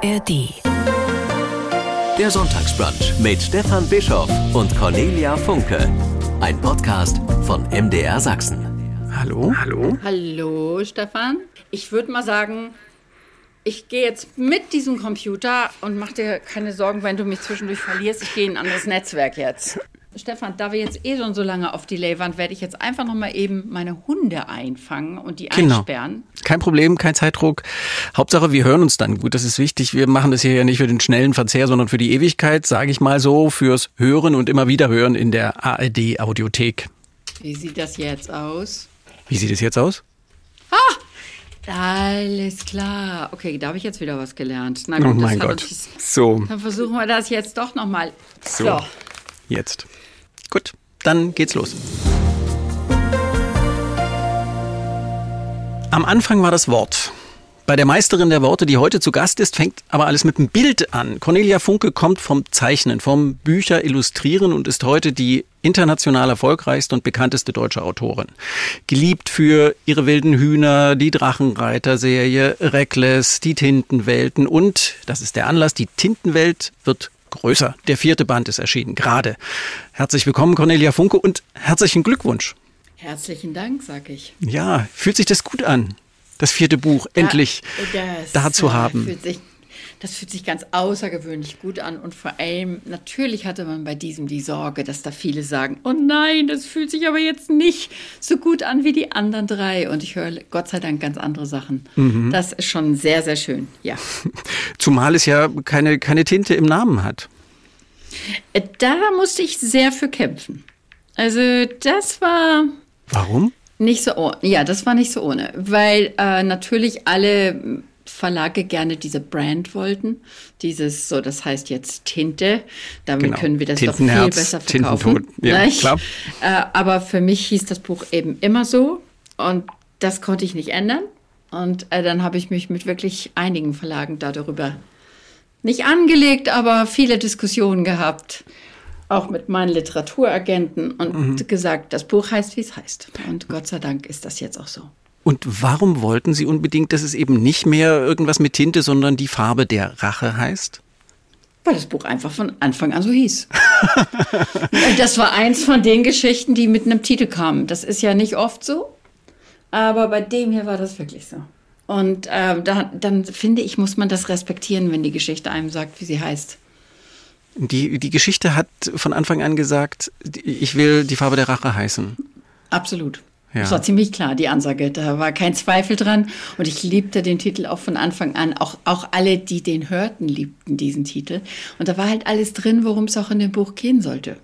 ARD. Der Sonntagsbrunch mit Stefan Bischoff und Cornelia Funke. Ein Podcast von MDR Sachsen. Hallo? Hallo? Hallo, Stefan. Ich würde mal sagen, ich gehe jetzt mit diesem Computer und mach dir keine Sorgen, wenn du mich zwischendurch verlierst. Ich gehe in ein anderes Netzwerk jetzt. Stefan, da wir jetzt eh schon so lange auf Delay waren, werde ich jetzt einfach noch mal eben meine Hunde einfangen und die Genau. einsperren. Kein Problem, kein Zeitdruck. Hauptsache, wir hören uns dann. Gut, das ist wichtig. Wir machen das hier ja nicht für den schnellen Verzehr, sondern für die Ewigkeit, sage ich mal so, fürs Hören und immer wieder hören in der ARD Audiothek. Wie sieht das jetzt aus? Wie sieht es jetzt aus? Alles klar. Okay, da habe ich jetzt wieder was gelernt. Na Oh gut, das mein Gott. uns- So, Dann versuchen wir das jetzt doch noch mal. So. jetzt. Gut, dann geht's los. Am Anfang war das Wort. Bei der Meisterin der Worte, die heute zu Gast ist, fängt aber alles mit einem Bild an. Cornelia Funke kommt vom Zeichnen, vom Bücher illustrieren und ist heute die international erfolgreichste und bekannteste deutsche Autorin. Geliebt für ihre wilden Hühner, die Drachenreiter-Serie, Reckless, die Tintenwelten und, das ist der Anlass, die Tintenwelt wird größer. Der vierte Band ist erschienen, gerade. Herzlich willkommen, Cornelia Funke, und herzlichen Glückwunsch. Herzlichen Dank, sag ich. Ja, fühlt sich das gut an, das vierte Buch endlich das, da zu äh, haben. Fühlt sich, das fühlt sich ganz außergewöhnlich gut an und vor allem, natürlich hatte man bei diesem die Sorge, dass da viele sagen, oh nein, das fühlt sich aber jetzt nicht so gut an wie die anderen drei und ich höre Gott sei Dank ganz andere Sachen. Mhm. Das ist schon sehr, sehr schön, ja. Zumal es ja keine, keine Tinte im Namen hat. Äh, Da musste ich sehr für kämpfen. Also das war Warum? Nicht so ohne. Ja, das war nicht so ohne, weil äh, natürlich alle Verlage gerne diese Brand wollten. Dieses, so, das heißt jetzt Tinte. Damit Genau. können wir das doch viel besser verkaufen. Ja, nicht? klar. Äh, aber für mich hieß das Buch eben immer so und das konnte ich nicht ändern. Und äh, dann habe ich mich mit wirklich einigen Verlagen da darüber nicht angelegt, aber viele Diskussionen gehabt. Auch mit meinen Literaturagenten und Mhm. gesagt, das Buch heißt, wie es heißt. Und Gott sei Dank ist das jetzt auch so. Und warum wollten Sie unbedingt, dass es eben nicht mehr irgendwas mit Tinte, sondern die Farbe der Rache heißt? Weil das Buch einfach von Anfang an so hieß. das war eins von den Geschichten, die mit einem Titel kamen. Das ist ja nicht oft so, aber bei dem hier war das wirklich so. Und äh, da, dann finde ich, muss man das respektieren, wenn die Geschichte einem sagt, wie sie heißt. Die, die Geschichte hat von Anfang an gesagt, ich will die Farbe der Rache heißen. Absolut. Ja. Das war ziemlich klar, die Ansage. Da war kein Zweifel dran. Und ich liebte den Titel auch von Anfang an. Auch, auch alle, die den hörten, liebten diesen Titel. Und da war halt alles drin, worum es auch in dem Buch gehen sollte.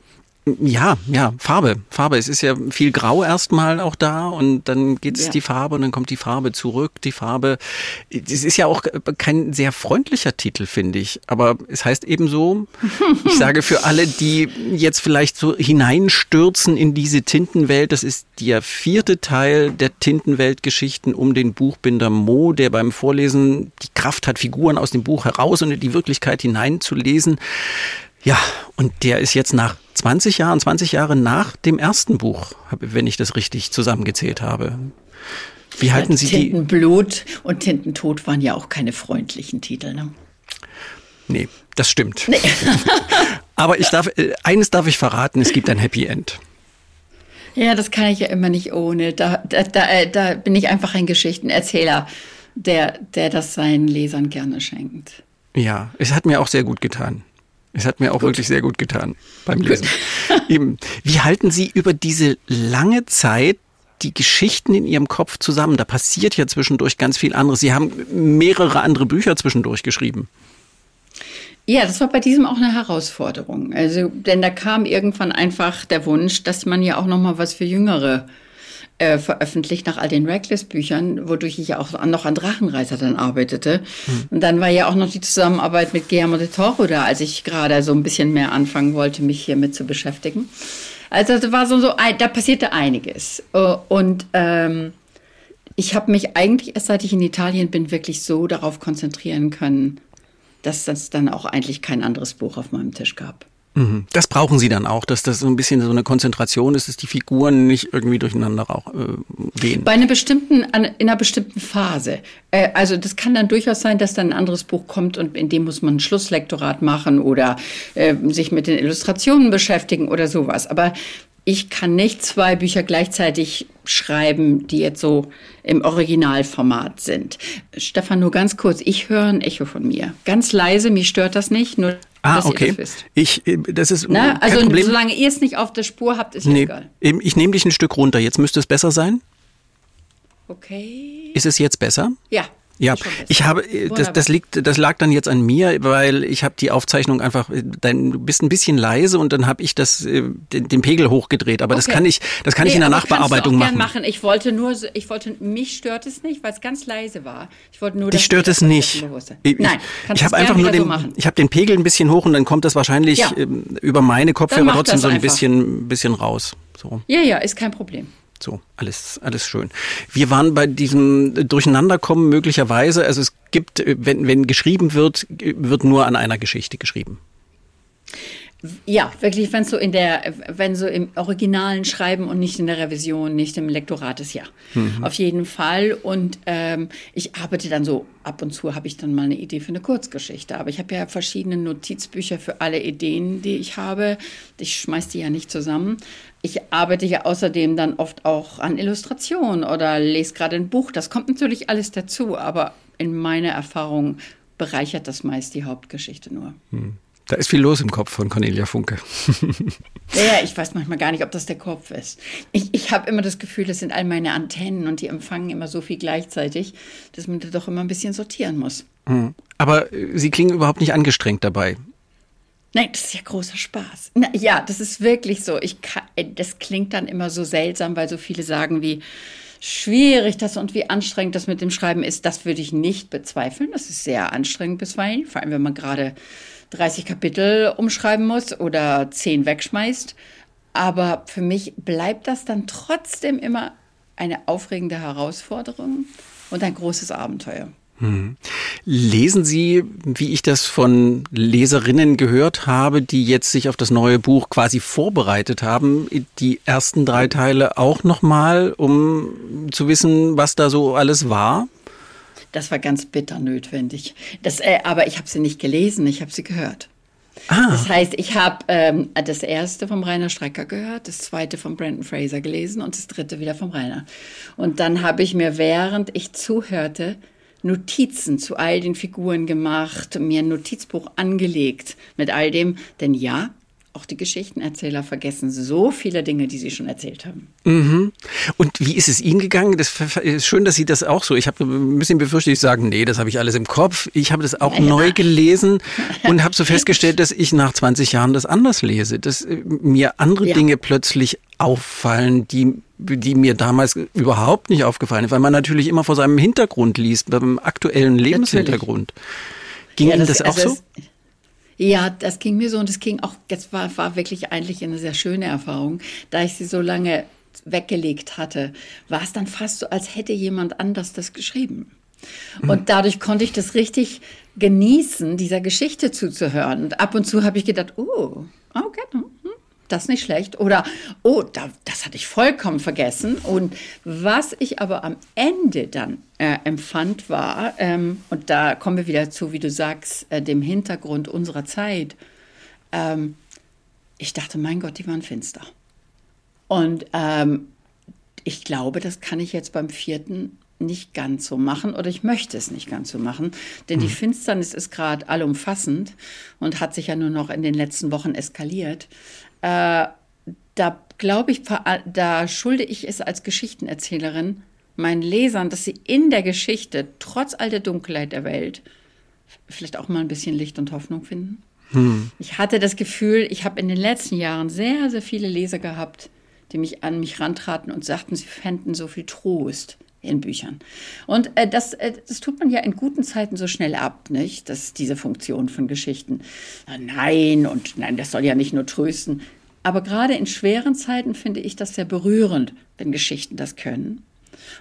Ja, ja, Farbe. Farbe. Es ist ja viel Grau erstmal auch da und dann geht's Ja. die Farbe und dann kommt die Farbe zurück. Die Farbe. Es ist ja auch kein sehr freundlicher Titel, finde ich. Aber es heißt eben so, ich sage für alle, die jetzt vielleicht so hineinstürzen in diese Tintenwelt, das ist der vierte Teil der Tintenweltgeschichten um den Buchbinder Mo, der beim Vorlesen die Kraft hat, Figuren aus dem Buch heraus und in die Wirklichkeit hineinzulesen. Ja, und der ist jetzt nach 20 Jahren, 20 Jahre nach dem ersten Buch, wenn ich das richtig zusammengezählt habe. Wie halten Sie die? Tintenblut und Tintentod waren ja auch keine freundlichen Titel. Ne? Nee, das stimmt. Aber ich darf, äh, eines darf ich verraten, es gibt ein Happy End. Ja, das kann ich ja immer nicht ohne. Da, da, da, äh, da bin ich einfach ein Geschichtenerzähler, der, der das seinen Lesern gerne schenkt. Ja, es hat mir auch sehr gut getan. Es hat mir auch wirklich sehr gut getan beim Lesen. Eben. Wie halten Sie über diese lange Zeit die Geschichten in Ihrem Kopf zusammen? Da passiert ja zwischendurch ganz viel anderes. Sie haben mehrere andere Bücher zwischendurch geschrieben. Ja, das war bei diesem auch eine Herausforderung. Also, denn da kam irgendwann einfach der Wunsch, dass man ja auch noch mal was für Jüngere äh, veröffentlicht nach all den Reckless-Büchern, wodurch ich ja auch an- noch an Drachenreiser dann arbeitete. Und dann war ja auch noch die Zusammenarbeit mit Guillermo de Toro da, als ich gerade so ein bisschen mehr anfangen wollte, mich hiermit zu beschäftigen. Also das war so, so da passierte einiges. Äh, Und ähm, ich habe mich eigentlich erst seit ich in Italien bin wirklich so darauf konzentrieren können, dass es dann auch eigentlich kein anderes Buch auf meinem Tisch gab. Mhm. Das brauchen Sie dann auch, dass das so ein bisschen so eine Konzentration ist, dass die Figuren nicht irgendwie durcheinander auch, äh, gehen. Bei einer bestimmten, in einer bestimmten Phase. Äh, also das kann dann durchaus sein, dass dann ein anderes Buch kommt und in dem muss man ein Schlusslektorat machen oder äh, sich mit den Illustrationen beschäftigen oder sowas. Aber ich kann nicht zwei Bücher gleichzeitig schreiben, die jetzt so im Originalformat sind. Stefan, nur ganz kurz, ich höre ein Echo von mir. Ganz leise, mich stört das nicht, nur Ah, okay. Das ich, äh, das ist Na, also Problem. solange ihr es nicht auf der Spur habt, ist nee, egal. Ich nehme dich ein Stück runter. Jetzt müsste es besser sein. Okay. Ist es jetzt besser? Ja. Ja, ich habe äh, das, das liegt, das lag dann jetzt an mir, weil ich habe die Aufzeichnung einfach, äh, dann du bist ein bisschen leise und dann habe ich das äh, den, den, Pegel hochgedreht. Aber okay. das kann ich, das kann nee, ich in der Nachbearbeitung machen. machen. Ich wollte nur, ich wollte, mich stört es nicht, weil es ganz leise war. Ich wollte nur. Dich stört es nicht. Ich, Nein, ich habe einfach nur den, so ich habe den Pegel ein bisschen hoch und dann kommt das wahrscheinlich ja. Ähm, über meine Kopfhörer trotzdem so ein bisschen, bisschen raus. So. Ja, ja, ist kein Problem. So, alles, alles schön. Wir waren bei diesem Durcheinanderkommen möglicherweise, also es gibt, wenn, wenn geschrieben wird, wird nur an einer Geschichte geschrieben. Ja, wirklich, wenn so in der, wenn so im originalen Schreiben und nicht in der Revision, nicht im Lektorat ist, ja. Mhm. Auf jeden Fall. Und ähm, ich arbeite dann so, ab und zu habe ich dann mal eine Idee für eine Kurzgeschichte. Aber ich habe ja verschiedene Notizbücher für alle Ideen, die ich habe. Ich schmeiß die ja nicht zusammen. Ich arbeite ja außerdem dann oft auch an Illustrationen oder lese gerade ein Buch. Das kommt natürlich alles dazu, aber in meiner Erfahrung bereichert das meist die Hauptgeschichte nur. Mhm. Da ist viel los im Kopf von Cornelia Funke. ja, ich weiß manchmal gar nicht, ob das der Kopf ist. Ich, ich habe immer das Gefühl, das sind all meine Antennen und die empfangen immer so viel gleichzeitig, dass man da doch immer ein bisschen sortieren muss. Mhm. Aber äh, Sie klingen überhaupt nicht angestrengt dabei. Nein, das ist ja großer Spaß. Na, ja, das ist wirklich so. Ich kann, äh, das klingt dann immer so seltsam, weil so viele sagen wie schwierig das und wie anstrengend das mit dem Schreiben ist. Das würde ich nicht bezweifeln. Das ist sehr anstrengend bisweilen, vor allem wenn man gerade 30 Kapitel umschreiben muss oder 10 wegschmeißt. Aber für mich bleibt das dann trotzdem immer eine aufregende Herausforderung und ein großes Abenteuer. Hm. Lesen Sie, wie ich das von Leserinnen gehört habe, die jetzt sich auf das neue Buch quasi vorbereitet haben, die ersten drei Teile auch nochmal, um zu wissen, was da so alles war? Das war ganz bitter notwendig. Das, äh, aber ich habe sie nicht gelesen, ich habe sie gehört. Ah. Das heißt, ich habe ähm, das erste vom Rainer Strecker gehört, das zweite von Brandon Fraser gelesen und das dritte wieder vom Rainer. Und dann habe ich mir, während ich zuhörte, Notizen zu all den Figuren gemacht, mir ein Notizbuch angelegt mit all dem. Denn ja, auch die Geschichtenerzähler vergessen so viele Dinge, die sie schon erzählt haben. Mhm. Und wie ist es Ihnen gegangen? Das ist schön, dass Sie das auch so. Ich habe ein bisschen befürchtet, ich sagen, nee, das habe ich alles im Kopf. Ich habe das auch ja. neu gelesen und habe so festgestellt, dass ich nach 20 Jahren das anders lese, dass äh, mir andere ja. Dinge plötzlich auffallen, die die mir damals überhaupt nicht aufgefallen sind, weil man natürlich immer vor seinem Hintergrund liest, beim aktuellen Lebenshintergrund. Natürlich. Ging ja, das, Ihnen das auch also so? Ja, das ging mir so und es ging auch, das war, war wirklich eigentlich eine sehr schöne Erfahrung, da ich sie so lange weggelegt hatte, war es dann fast so, als hätte jemand anders das geschrieben. Mhm. Und dadurch konnte ich das richtig genießen, dieser Geschichte zuzuhören. Und ab und zu habe ich gedacht, oh, okay, hm, das ist nicht schlecht. Oder, oh, da, das hatte ich vollkommen vergessen. Und was ich aber am Ende dann äh, empfand, war, ähm, und da kommen wir wieder zu, wie du sagst, äh, dem Hintergrund unserer Zeit. Ähm, ich dachte, mein Gott, die waren finster. Und ähm, ich glaube, das kann ich jetzt beim vierten nicht ganz so machen oder ich möchte es nicht ganz so machen, denn die hm. Finsternis ist gerade allumfassend und hat sich ja nur noch in den letzten Wochen eskaliert. Äh, da glaube ich, da schulde ich es als Geschichtenerzählerin meinen Lesern, dass sie in der Geschichte, trotz all der Dunkelheit der Welt, vielleicht auch mal ein bisschen Licht und Hoffnung finden. Hm. Ich hatte das Gefühl, ich habe in den letzten Jahren sehr, sehr viele Leser gehabt, die mich an mich rantraten und sagten, sie fänden so viel Trost in Büchern. Und äh, das, äh, das tut man ja in guten Zeiten so schnell ab, nicht? Das ist diese Funktion von Geschichten. Nein, und nein, das soll ja nicht nur trösten. Aber gerade in schweren Zeiten finde ich das sehr berührend, wenn Geschichten das können.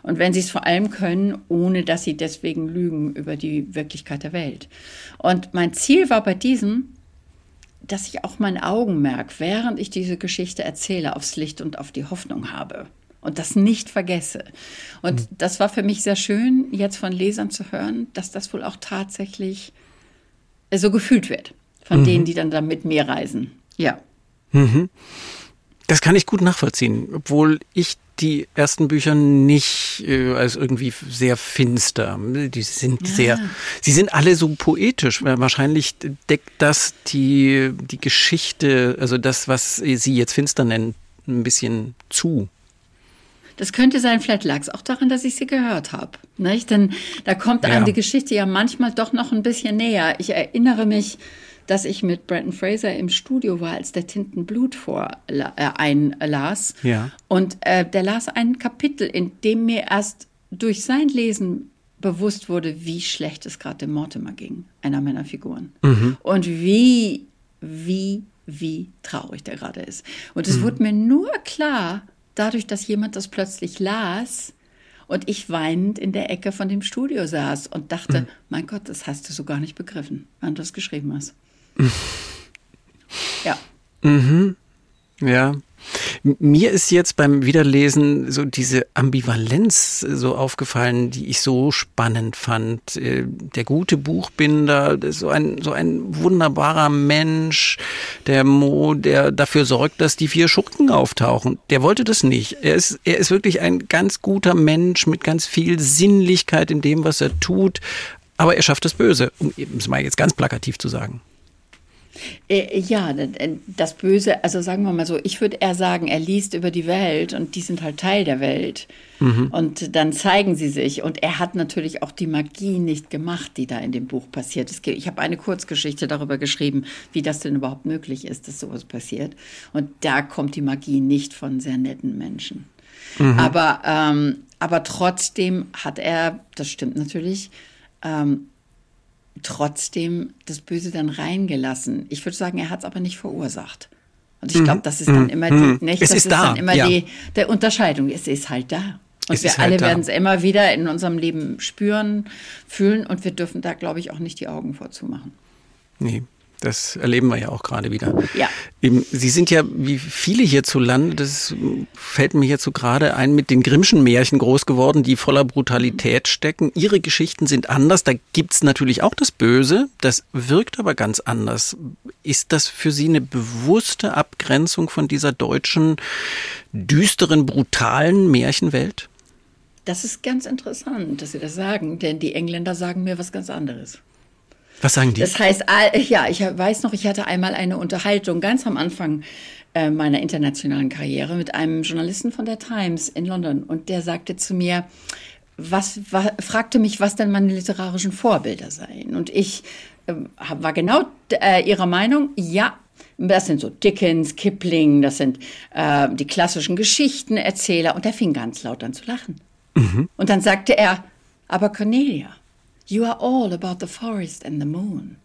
Und wenn sie es vor allem können, ohne dass sie deswegen lügen über die Wirklichkeit der Welt. Und mein Ziel war bei diesem, dass ich auch mein Augenmerk, während ich diese Geschichte erzähle, aufs Licht und auf die Hoffnung habe und das nicht vergesse. Und mhm. das war für mich sehr schön, jetzt von Lesern zu hören, dass das wohl auch tatsächlich äh, so gefühlt wird von mhm. denen, die dann da mit mir reisen. Ja. Mhm. Das kann ich gut nachvollziehen, obwohl ich die ersten Bücher nicht äh, als irgendwie sehr finster. Die sind ja. sehr, sie sind alle so poetisch. Wahrscheinlich deckt das die, die Geschichte, also das, was Sie jetzt finster nennen, ein bisschen zu. Das könnte sein, vielleicht lag es auch daran, dass ich sie gehört habe. Denn da kommt einem ja. die Geschichte ja manchmal doch noch ein bisschen näher. Ich erinnere mich, dass ich mit Brandon Fraser im Studio war, als der Tintenblut vor äh, einlas. Ja. Und äh, der las ein Kapitel, in dem mir erst durch sein Lesen bewusst wurde, wie schlecht es gerade dem Mortimer ging, einer meiner Figuren. Mhm. Und wie, wie, wie traurig der gerade ist. Und es mhm. wurde mir nur klar, dadurch, dass jemand das plötzlich las und ich weinend in der Ecke von dem Studio saß und dachte, mhm. mein Gott, das hast du so gar nicht begriffen, wann du das geschrieben hast. ja. Mhm. Ja. Mir ist jetzt beim Wiederlesen so diese Ambivalenz so aufgefallen, die ich so spannend fand. Äh, der gute Buchbinder, so ein, so ein wunderbarer Mensch, der Mo, der dafür sorgt, dass die vier Schurken auftauchen. Der wollte das nicht. Er ist, er ist wirklich ein ganz guter Mensch mit ganz viel Sinnlichkeit in dem, was er tut. Aber er schafft das Böse, um es mal jetzt ganz plakativ zu sagen. Äh, ja, das Böse, also sagen wir mal so, ich würde eher sagen, er liest über die Welt und die sind halt Teil der Welt. Mhm. Und dann zeigen sie sich. Und er hat natürlich auch die Magie nicht gemacht, die da in dem Buch passiert. Ich habe eine Kurzgeschichte darüber geschrieben, wie das denn überhaupt möglich ist, dass sowas passiert. Und da kommt die Magie nicht von sehr netten Menschen. Mhm. Aber, ähm, aber trotzdem hat er, das stimmt natürlich, ähm, trotzdem das Böse dann reingelassen. Ich würde sagen, er hat es aber nicht verursacht. Und ich glaube, mhm. das ist dann mhm. immer die, mhm. nicht, es das ist, ist da. dann immer ja. die der Unterscheidung. Es ist halt da. Und es wir halt alle werden es immer wieder in unserem Leben spüren, fühlen und wir dürfen da, glaube ich, auch nicht die Augen vorzumachen. Nee. Das erleben wir ja auch gerade wieder. Ja. Sie sind ja wie viele hierzulande, das fällt mir jetzt so gerade ein, mit den Grimmschen Märchen groß geworden, die voller Brutalität stecken. Ihre Geschichten sind anders. Da gibt's natürlich auch das Böse. Das wirkt aber ganz anders. Ist das für Sie eine bewusste Abgrenzung von dieser deutschen, düsteren, brutalen Märchenwelt? Das ist ganz interessant, dass Sie das sagen, denn die Engländer sagen mir was ganz anderes. Was sagen die? Das heißt, ja, ich weiß noch, ich hatte einmal eine Unterhaltung ganz am Anfang äh, meiner internationalen Karriere mit einem Journalisten von der Times in London und der sagte zu mir, was war, fragte mich, was denn meine literarischen Vorbilder seien. Und ich äh, war genau äh, ihrer Meinung, ja, das sind so Dickens, Kipling, das sind äh, die klassischen Geschichtenerzähler. Und er fing ganz laut an zu lachen. Mhm. Und dann sagte er, aber Cornelia, You are all about the forest and the moon.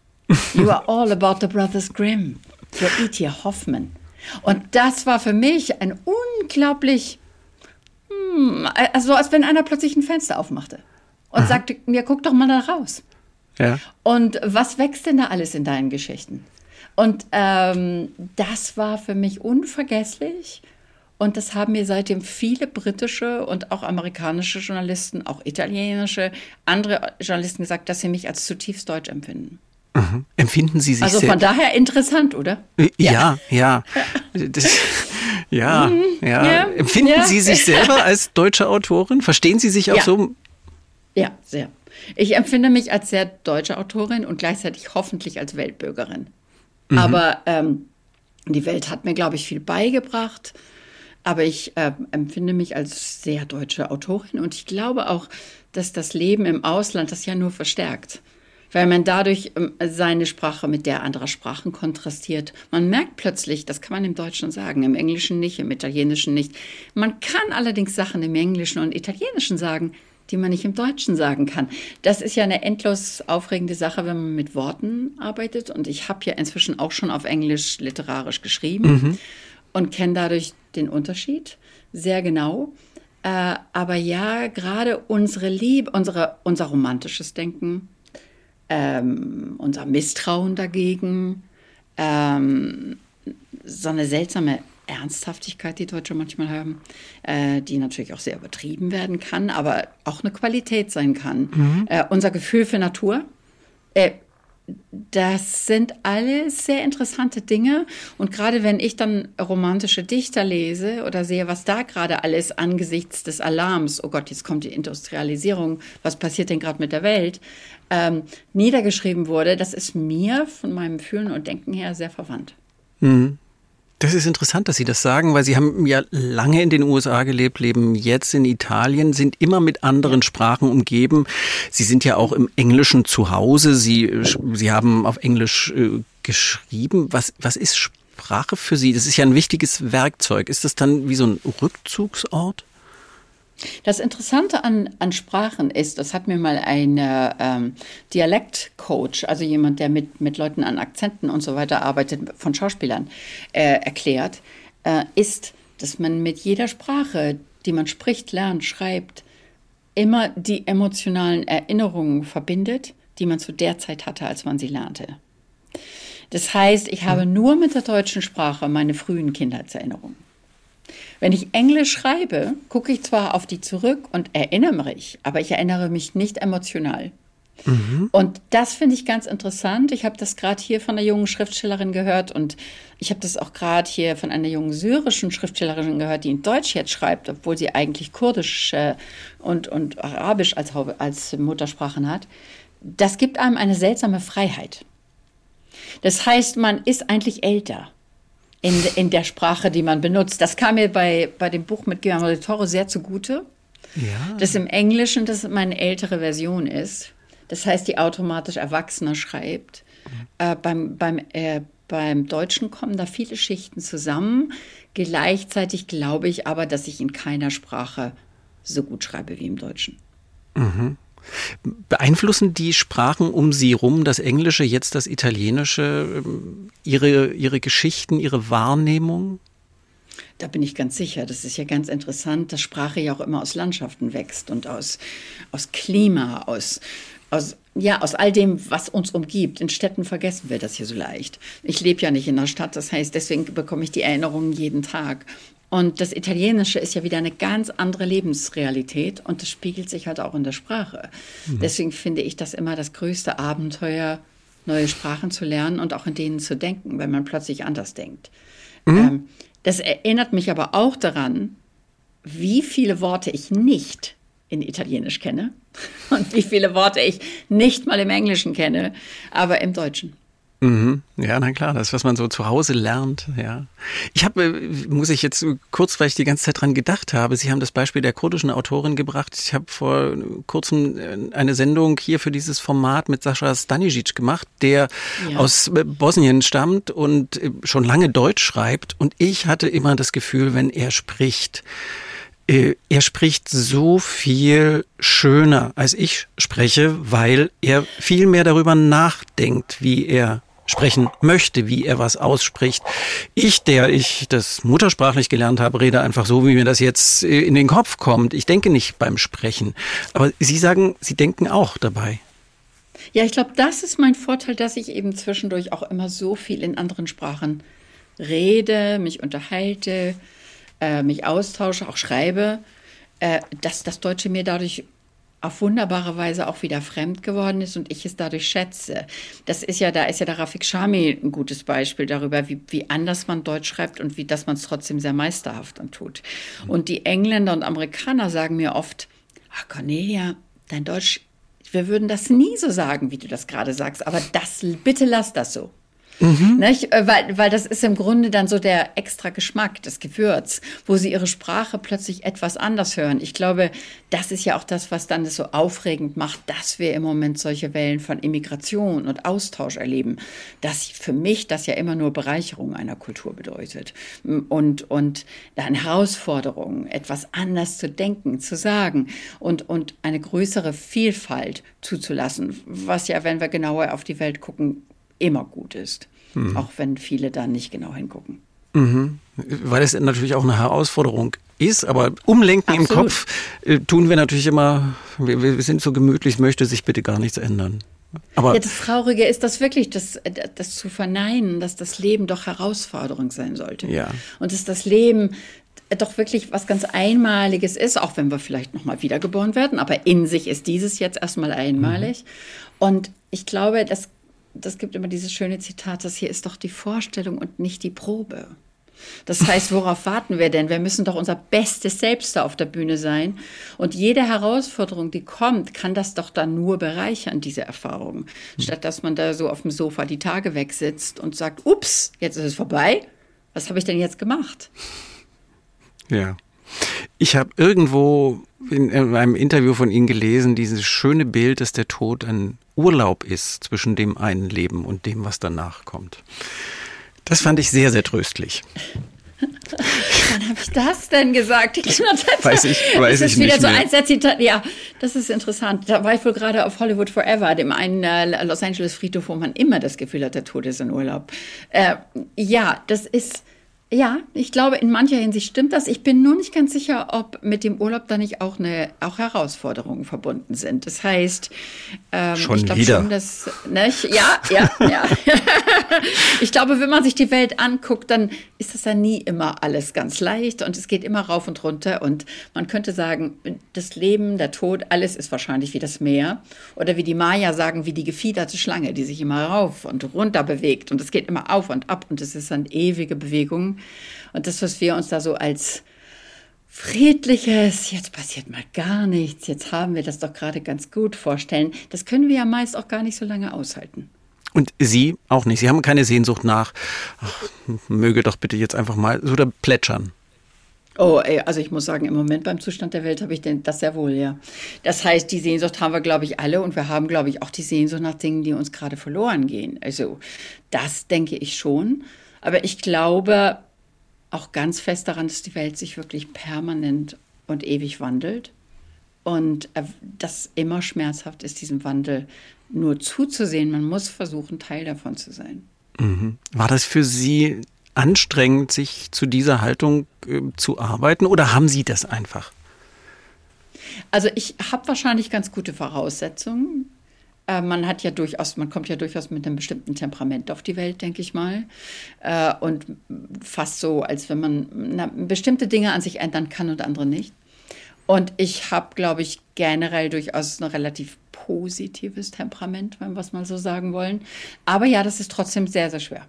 You are all about the Brothers Grimm. You're E.T. Hoffman. Und das war für mich ein unglaublich, hm, also als wenn einer plötzlich ein Fenster aufmachte und Aha. sagte, mir guck doch mal da raus. Ja. Und was wächst denn da alles in deinen Geschichten? Und ähm, das war für mich unvergesslich. Und das haben mir seitdem viele britische und auch amerikanische Journalisten, auch italienische, andere Journalisten gesagt, dass sie mich als zutiefst deutsch empfinden. Mhm. Empfinden Sie sich Also von daher interessant, oder? Äh, ja, ja. Ja, das, ja, mhm. ja. ja. Empfinden ja. Sie sich selber als deutsche Autorin? Verstehen Sie sich auch so? Ja, sehr. Ich empfinde mich als sehr deutsche Autorin und gleichzeitig hoffentlich als Weltbürgerin. Mhm. Aber ähm, die Welt hat mir, glaube ich, viel beigebracht. Aber ich äh, empfinde mich als sehr deutsche Autorin und ich glaube auch, dass das Leben im Ausland das ja nur verstärkt. Weil man dadurch ähm, seine Sprache mit der anderer Sprachen kontrastiert. Man merkt plötzlich, das kann man im Deutschen sagen, im Englischen nicht, im Italienischen nicht. Man kann allerdings Sachen im Englischen und Italienischen sagen, die man nicht im Deutschen sagen kann. Das ist ja eine endlos aufregende Sache, wenn man mit Worten arbeitet. Und ich habe ja inzwischen auch schon auf Englisch literarisch geschrieben. Mhm und kenne dadurch den Unterschied sehr genau. Äh, aber ja, gerade unsere Liebe, unsere, unser romantisches Denken, ähm, unser Misstrauen dagegen, ähm, so eine seltsame Ernsthaftigkeit, die Deutsche manchmal haben, äh, die natürlich auch sehr übertrieben werden kann, aber auch eine Qualität sein kann. Mhm. Äh, unser Gefühl für Natur. Das sind alles sehr interessante Dinge. Und gerade wenn ich dann romantische Dichter lese oder sehe, was da gerade alles angesichts des Alarms, oh Gott, jetzt kommt die Industrialisierung, was passiert denn gerade mit der Welt, ähm, niedergeschrieben wurde, das ist mir von meinem Fühlen und Denken her sehr verwandt. Mhm. Das ist interessant, dass Sie das sagen, weil Sie haben ja lange in den USA gelebt, leben jetzt in Italien, sind immer mit anderen Sprachen umgeben. Sie sind ja auch im Englischen zu Hause. Sie, Sie haben auf Englisch äh, geschrieben. Was, was ist Sprache für Sie? Das ist ja ein wichtiges Werkzeug. Ist das dann wie so ein Rückzugsort? Das Interessante an, an Sprachen ist, das hat mir mal ein äh, ähm, Dialektcoach, also jemand, der mit, mit Leuten an Akzenten und so weiter arbeitet, von Schauspielern, äh, erklärt, äh, ist, dass man mit jeder Sprache, die man spricht, lernt, schreibt, immer die emotionalen Erinnerungen verbindet, die man zu der Zeit hatte, als man sie lernte. Das heißt, ich habe hm. nur mit der deutschen Sprache meine frühen Kindheitserinnerungen. Wenn ich Englisch schreibe, gucke ich zwar auf die zurück und erinnere mich, aber ich erinnere mich nicht emotional. Mhm. Und das finde ich ganz interessant. Ich habe das gerade hier von einer jungen Schriftstellerin gehört und ich habe das auch gerade hier von einer jungen syrischen Schriftstellerin gehört, die in Deutsch jetzt schreibt, obwohl sie eigentlich Kurdisch äh, und, und Arabisch als, als Muttersprachen hat. Das gibt einem eine seltsame Freiheit. Das heißt, man ist eigentlich älter in, in der Sprache, die man benutzt. Das kam mir bei, bei dem Buch mit Guillermo del Toro sehr zugute. Ja. Dass im Englischen das meine ältere Version ist. Das heißt, die automatisch Erwachsener schreibt. Mhm. Äh, beim, beim, äh, beim Deutschen kommen da viele Schichten zusammen. Gleichzeitig glaube ich aber, dass ich in keiner Sprache so gut schreibe wie im Deutschen. Mhm. Beeinflussen die Sprachen um Sie rum, das Englische, jetzt das Italienische, ähm, Ihre, Ihre Geschichten, Ihre Wahrnehmung? Da bin ich ganz sicher. Das ist ja ganz interessant, dass Sprache ja auch immer aus Landschaften wächst und aus, aus Klima, aus, aus, ja, aus all dem, was uns umgibt. In Städten vergessen wir das hier so leicht. Ich lebe ja nicht in der Stadt, das heißt, deswegen bekomme ich die Erinnerungen jeden Tag. Und das Italienische ist ja wieder eine ganz andere Lebensrealität und das spiegelt sich halt auch in der Sprache. Mhm. Deswegen finde ich das immer das größte Abenteuer, neue Sprachen zu lernen und auch in denen zu denken, wenn man plötzlich anders denkt. Mhm. Ähm, das erinnert mich aber auch daran, wie viele Worte ich nicht in Italienisch kenne und wie viele Worte ich nicht mal im Englischen kenne, aber im Deutschen. Mhm. Ja, na klar, das, was man so zu Hause lernt, ja. Ich habe, äh, muss ich jetzt kurz, weil ich die ganze Zeit dran gedacht habe, Sie haben das Beispiel der kurdischen Autorin gebracht. Ich habe vor kurzem äh, eine Sendung hier für dieses Format mit Sascha Stanisic gemacht, der ja. aus äh, Bosnien stammt und schon lange Deutsch schreibt. Und ich hatte immer das Gefühl, wenn er spricht, er spricht so viel schöner, als ich spreche, weil er viel mehr darüber nachdenkt, wie er sprechen möchte, wie er was ausspricht. Ich, der ich das muttersprachlich gelernt habe, rede einfach so, wie mir das jetzt äh, in den Kopf kommt. Ich denke nicht beim Sprechen. Aber Sie sagen, Sie denken auch dabei. Ja, ich glaube, das ist mein Vorteil, dass ich eben zwischendurch auch immer so viel in anderen Sprachen rede, mich unterhalte, äh, mich austausche, auch schreibe, äh, dass das Deutsche mir dadurch auf wunderbare Weise auch wieder fremd geworden ist und ich es dadurch schätze. Das ist ja, da ist ja der Rafik Shami ein gutes Beispiel darüber, wie, wie anders man Deutsch schreibt und wie, dass man es trotzdem sehr meisterhaft dann tut. Und die Engländer und Amerikaner sagen mir oft, ach Cornelia, dein Deutsch, wir würden das nie so sagen, wie du das gerade sagst, aber das, bitte lass das so. Mhm. Äh, weil, weil das ist im Grunde dann so der extra Geschmack, das Gewürz, wo sie ihre Sprache plötzlich etwas anders hören. Ich glaube, das ist ja auch das, was dann so aufregend macht, dass wir im Moment solche Wellen von Immigration und Austausch erleben. Dass für mich das ja immer nur Bereicherung einer Kultur bedeutet. Und, und eine Herausforderung, etwas anders zu denken, zu sagen und, und eine größere Vielfalt zuzulassen, was ja, wenn wir genauer auf die Welt gucken, immer gut ist. Mhm. Auch wenn viele da nicht genau hingucken. Mhm. Weil es natürlich auch eine Herausforderung ist, aber umlenken Absolut. im Kopf äh, tun wir natürlich immer, wir, wir sind so gemütlich, möchte sich bitte gar nichts ändern. Aber ja, das Traurige ist das wirklich, das, das zu verneinen, dass das Leben doch Herausforderung sein sollte. Ja. Und dass das Leben doch wirklich was ganz Einmaliges ist, auch wenn wir vielleicht nochmal wiedergeboren werden, aber in sich ist dieses jetzt erstmal einmalig. Mhm. Und ich glaube, das, das gibt immer dieses schöne Zitat, das hier ist doch die Vorstellung und nicht die Probe. Das heißt, worauf warten wir denn? Wir müssen doch unser bestes Selbst da auf der Bühne sein. Und jede Herausforderung, die kommt, kann das doch dann nur bereichern, diese Erfahrung. Hm. Statt dass man da so auf dem Sofa die Tage wegsitzt und sagt, ups, jetzt ist es vorbei. Was habe ich denn jetzt gemacht? Ja. Ich habe irgendwo in, einem Interview von Ihnen gelesen, dieses schöne Bild, dass der Tod ein Urlaub ist zwischen dem einen Leben und dem, was danach kommt. Das fand ich sehr, sehr tröstlich. Wann habe ich das denn gesagt? Ich weiß ich, weiß das ist wieder so eins der Zitate. Ja, das ist interessant. Da war ich wohl gerade auf Hollywood Forever, dem einen äh, Los Angeles Friedhof, wo man immer das Gefühl hat, der Tod ist in Urlaub. Äh, ja, das ist ja, ich glaube, in mancher Hinsicht stimmt das. Ich bin nur nicht ganz sicher, ob mit dem Urlaub da nicht auch eine auch Herausforderungen verbunden sind. Das heißt, ähm, schon ich glaube schon, dass ne, ja, ja, ja. ich glaube, wenn man sich die Welt anguckt, dann ist das ja nie immer alles ganz leicht und es geht immer rauf und runter und man könnte sagen, das Leben, der Tod, alles ist wahrscheinlich wie das Meer oder wie die Maya sagen, wie die gefiederte Schlange, die sich immer rauf und runter bewegt und es geht immer auf und ab und es ist eine ewige Bewegung. Und das, was wir uns da so als friedliches, jetzt passiert mal gar nichts, jetzt haben wir das doch gerade ganz gut vorstellen, das können wir ja meist auch gar nicht so lange aushalten. Und Sie auch nicht. Sie haben keine Sehnsucht nach, ach, möge doch bitte jetzt einfach mal so da plätschern. Oh, ey, also ich muss sagen, im Moment beim Zustand der Welt habe ich denn das sehr wohl, ja. Das heißt, die Sehnsucht haben wir, glaube ich, alle und wir haben, glaube ich, auch die Sehnsucht nach Dingen, die uns gerade verloren gehen. Also das denke ich schon. Aber ich glaube, auch ganz fest daran, dass die Welt sich wirklich permanent und ewig wandelt und äh, das immer schmerzhaft ist, diesem Wandel nur zuzusehen. Man muss versuchen, Teil davon zu sein. Mhm. War das für Sie anstrengend, sich zu dieser Haltung äh, zu arbeiten oder haben Sie das einfach? Also ich habe wahrscheinlich ganz gute Voraussetzungen. Äh, man hat ja durchaus, man kommt ja durchaus mit einem bestimmten Temperament auf die Welt, denke ich mal. Äh, und fast so, als wenn man na, bestimmte Dinge an sich ändern kann und andere nicht. Und ich habe, glaube ich, generell durchaus ein relativ positives Temperament, wenn wir es mal so sagen wollen. Aber ja, das ist trotzdem sehr, sehr schwer.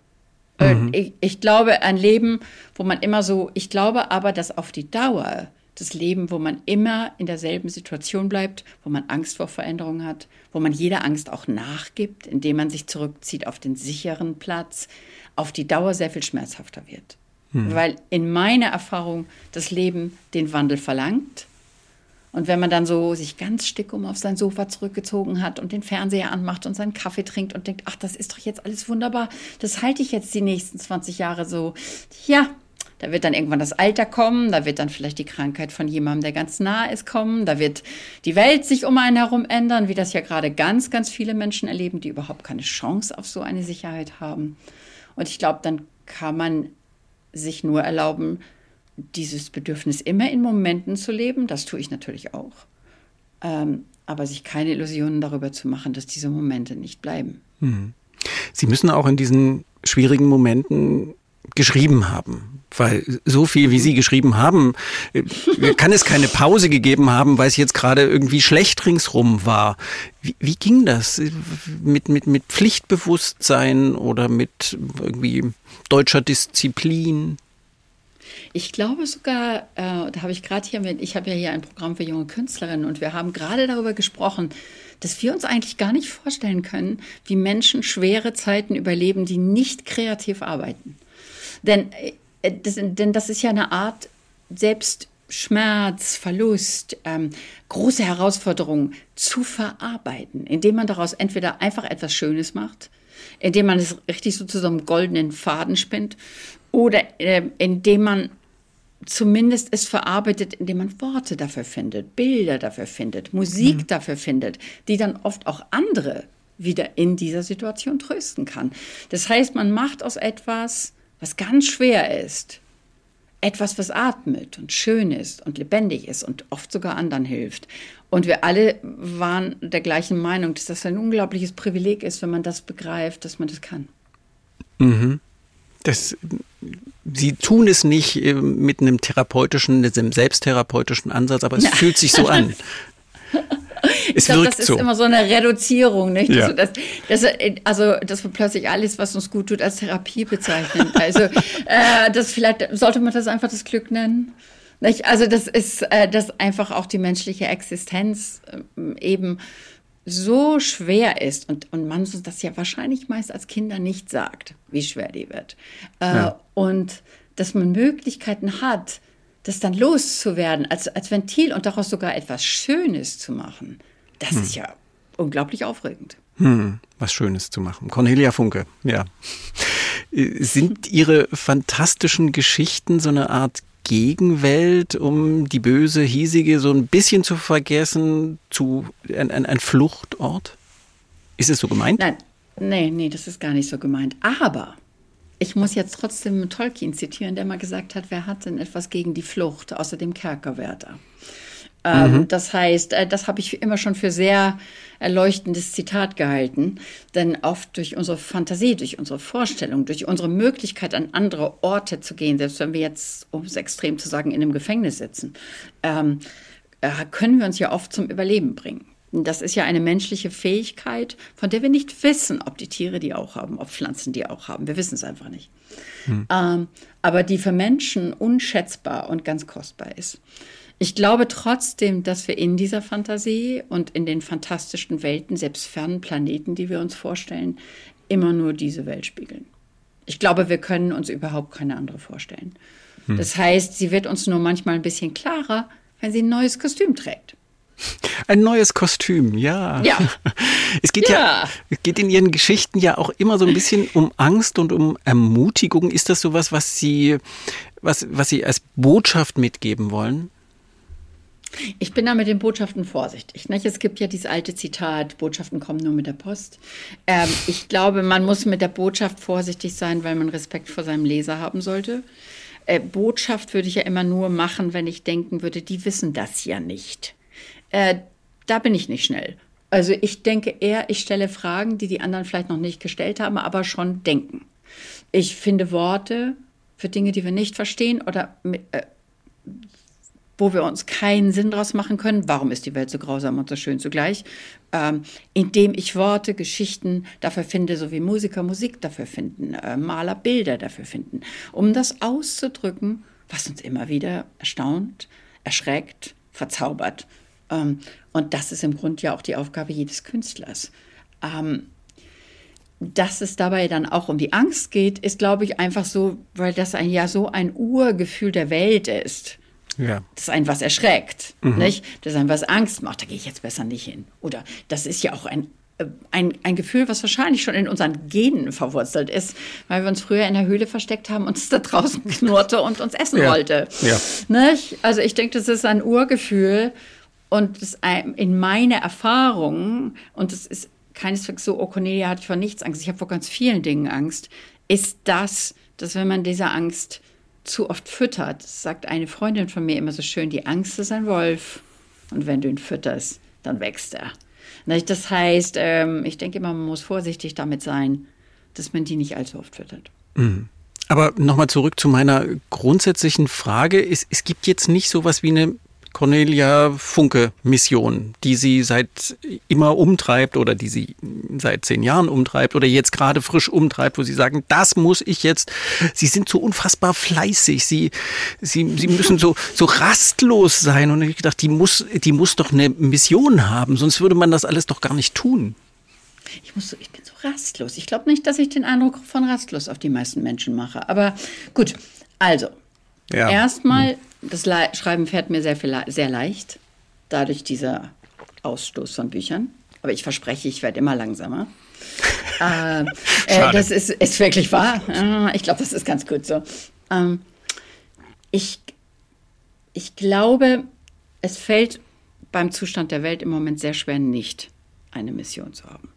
Äh, mhm. Ich, ich glaube, ein Leben, wo man immer so, ich glaube aber, dass auf die Dauer das Leben, wo man immer in derselben Situation bleibt, wo man Angst vor Veränderungen hat, wo man jeder Angst auch nachgibt, indem man sich zurückzieht auf den sicheren Platz, auf die Dauer sehr viel schmerzhafter wird. Hm. Weil in meiner Erfahrung das Leben den Wandel verlangt. Und wenn man dann so sich ganz stickum auf sein Sofa zurückgezogen hat und den Fernseher anmacht und seinen Kaffee trinkt und denkt, ach, das ist doch jetzt alles wunderbar, das halte ich jetzt die nächsten 20 Jahre so. Ja, da wird dann irgendwann das Alter kommen, da wird dann vielleicht die Krankheit von jemandem, der ganz nah ist, kommen, da wird die Welt sich um einen herum ändern, wie das ja gerade ganz, ganz viele Menschen erleben, die überhaupt keine Chance auf so eine Sicherheit haben. Und ich glaube, dann kann man sich nur erlauben, dieses Bedürfnis immer in Momenten zu leben. Das tue ich natürlich auch. Ähm, aber sich keine Illusionen darüber zu machen, dass diese Momente nicht bleiben. Hm. Sie müssen auch in diesen schwierigen Momenten geschrieben haben. Weil so viel, wie Sie geschrieben haben, äh, kann es keine Pause gegeben haben, weil es jetzt gerade irgendwie schlecht ringsrum war. Wie, wie ging das? Mit, mit, mit Pflichtbewusstsein oder mit irgendwie deutscher Disziplin? Ich glaube sogar, äh, da habe ich gerade hier mit, ich habe ja hier ein Programm für junge Künstlerinnen und wir haben gerade darüber gesprochen, dass wir uns eigentlich gar nicht vorstellen können, wie Menschen schwere Zeiten überleben, die nicht kreativ arbeiten. Denn äh, das, denn das ist ja eine Art selbst Schmerz, Verlust, ähm, große Herausforderungen zu verarbeiten, indem man daraus entweder einfach etwas Schönes macht, indem man es richtig so zu so einem goldenen Faden spinnt, oder äh, indem man zumindest es verarbeitet, indem man Worte dafür findet, Bilder dafür findet, Musik mhm. dafür findet, die dann oft auch andere wieder in dieser Situation trösten kann. Das heißt, man macht aus etwas was ganz schwer ist, etwas, was atmet und schön ist und lebendig ist und oft sogar anderen hilft. Und wir alle waren der gleichen Meinung, dass das ein unglaubliches Privileg ist, wenn man das begreift, dass man das kann. Mhm. Das, Sie tun es nicht äh, mit einem therapeutischen, einem selbsttherapeutischen Ansatz, aber es ja. fühlt sich so an. ich glaube, das ist so. immer so eine Reduzierung, nicht? Ja. Das, das, also, dass wir plötzlich alles, was uns gut tut, als Therapie bezeichnen. Also, äh, das vielleicht sollte man das einfach das Glück nennen. Nicht? Also, das ist, äh, dass einfach auch die menschliche Existenz äh, eben so schwer ist und, und man das ja wahrscheinlich meist als Kinder nicht sagt, wie schwer die wird. Äh, ja. Und dass man Möglichkeiten hat, das dann loszuwerden, als, als Ventil und daraus sogar etwas Schönes zu machen, das hm. ist ja unglaublich aufregend. Hm, was Schönes zu machen. Cornelia Funke, ja. Sind Ihre fantastischen Geschichten so eine Art Gegenwelt, um die böse, hiesige so ein bisschen zu vergessen, zu ein, ein, ein Fluchtort? Ist es so gemeint? Nein, nee, nee, das ist gar nicht so gemeint. Aber ich muss jetzt trotzdem Tolkien zitieren, der mal gesagt hat, wer hat denn etwas gegen die Flucht außer dem Kerkerwärter? Ähm, mhm. Das heißt, äh, das habe ich immer schon für sehr erleuchtendes Zitat gehalten, denn oft durch unsere Fantasie, durch unsere Vorstellung, durch unsere Möglichkeit, an andere Orte zu gehen, selbst wenn wir jetzt, um es extrem zu sagen, in einem Gefängnis sitzen, ähm, äh, können wir uns ja oft zum Überleben bringen. Das ist ja eine menschliche Fähigkeit, von der wir nicht wissen, ob die Tiere die auch haben, ob Pflanzen die auch haben. Wir wissen es einfach nicht. Hm. Ähm, aber die für Menschen unschätzbar und ganz kostbar ist. Ich glaube trotzdem, dass wir in dieser Fantasie und in den fantastischen Welten, selbst fernen Planeten, die wir uns vorstellen, immer nur diese Welt spiegeln. Ich glaube, wir können uns überhaupt keine andere vorstellen. Hm. Das heißt, sie wird uns nur manchmal ein bisschen klarer, wenn sie ein neues Kostüm trägt. Ein neues Kostüm, ja. Ja. Es geht ja. ja. es geht in Ihren Geschichten ja auch immer so ein bisschen um Angst und um Ermutigung. Ist das sowas, was Sie, was, was Sie als Botschaft mitgeben wollen? Ich bin da mit den Botschaften vorsichtig. Nicht? Es gibt ja dieses alte Zitat, Botschaften kommen nur mit der Post. Ähm, ich glaube, man muss mit der Botschaft vorsichtig sein, weil man Respekt vor seinem Leser haben sollte. Äh, Botschaft würde ich ja immer nur machen, wenn ich denken würde, die wissen das ja nicht. Äh, da bin ich nicht schnell. Also ich denke eher, ich stelle Fragen, die die anderen vielleicht noch nicht gestellt haben, aber schon denken. Ich finde Worte für Dinge, die wir nicht verstehen oder äh, wo wir uns keinen Sinn draus machen können. Warum ist die Welt so grausam und so schön zugleich? Ähm, indem ich Worte, Geschichten dafür finde, so wie Musiker Musik dafür finden, äh, Maler Bilder dafür finden, um das auszudrücken, was uns immer wieder erstaunt, erschreckt, verzaubert. Ähm, und das ist im Grunde ja auch die Aufgabe jedes Künstlers. Ähm, dass es dabei dann auch um die Angst geht, ist, glaube ich, einfach so, weil das ein, ja so ein Urgefühl der Welt ist. Ja. Das ist ein was erschreckt, mhm. nicht? Das ist ein was Angst macht, da gehe ich jetzt besser nicht hin. Oder das ist ja auch ein, äh, ein, ein Gefühl, was wahrscheinlich schon in unseren Genen verwurzelt ist, weil wir uns früher in der Höhle versteckt haben und es da draußen knurrte und uns essen ja. wollte. Ja. Nicht? Also ich denke, das ist ein Urgefühl und das, in meiner Erfahrung, und es ist keineswegs so, oh Cornelia hat vor nichts Angst, ich habe vor ganz vielen Dingen Angst, ist das, dass wenn man dieser Angst zu oft füttert, sagt eine Freundin von mir immer so schön, die Angst ist ein Wolf. Und wenn du ihn fütterst, dann wächst er. Das heißt, ähm, ich denke immer, man muss vorsichtig damit sein, dass man die nicht allzu oft füttert. Mhm. Aber nochmal zurück zu meiner grundsätzlichen Frage. Es, es gibt jetzt nicht so was wie eine Cornelia Funke Mission, die sie seit immer umtreibt oder die sie seit zehn Jahren umtreibt oder jetzt gerade frisch umtreibt, wo sie sagen, das muss ich jetzt. Sie sind so unfassbar fleißig. Sie, sie, sie müssen so, so rastlos sein. Und ich dachte, die muss, die muss doch eine Mission haben, sonst würde man das alles doch gar nicht tun. Ich, muss so, ich bin so rastlos. Ich glaube nicht, dass ich den Eindruck von rastlos auf die meisten Menschen mache. Aber gut, also, ja. erstmal das Le Schreiben fährt mir sehr, viel, sehr leicht, dadurch dieser Ausstoß von Büchern. Aber ich verspreche, ich werde immer langsamer. äh, äh, das ist, ist wirklich wahr. Äh, ich glaube, das ist ganz gut so. Ähm, ich, ich glaube, es fällt beim Zustand der Welt im Moment sehr schwer, nicht eine Mission zu haben.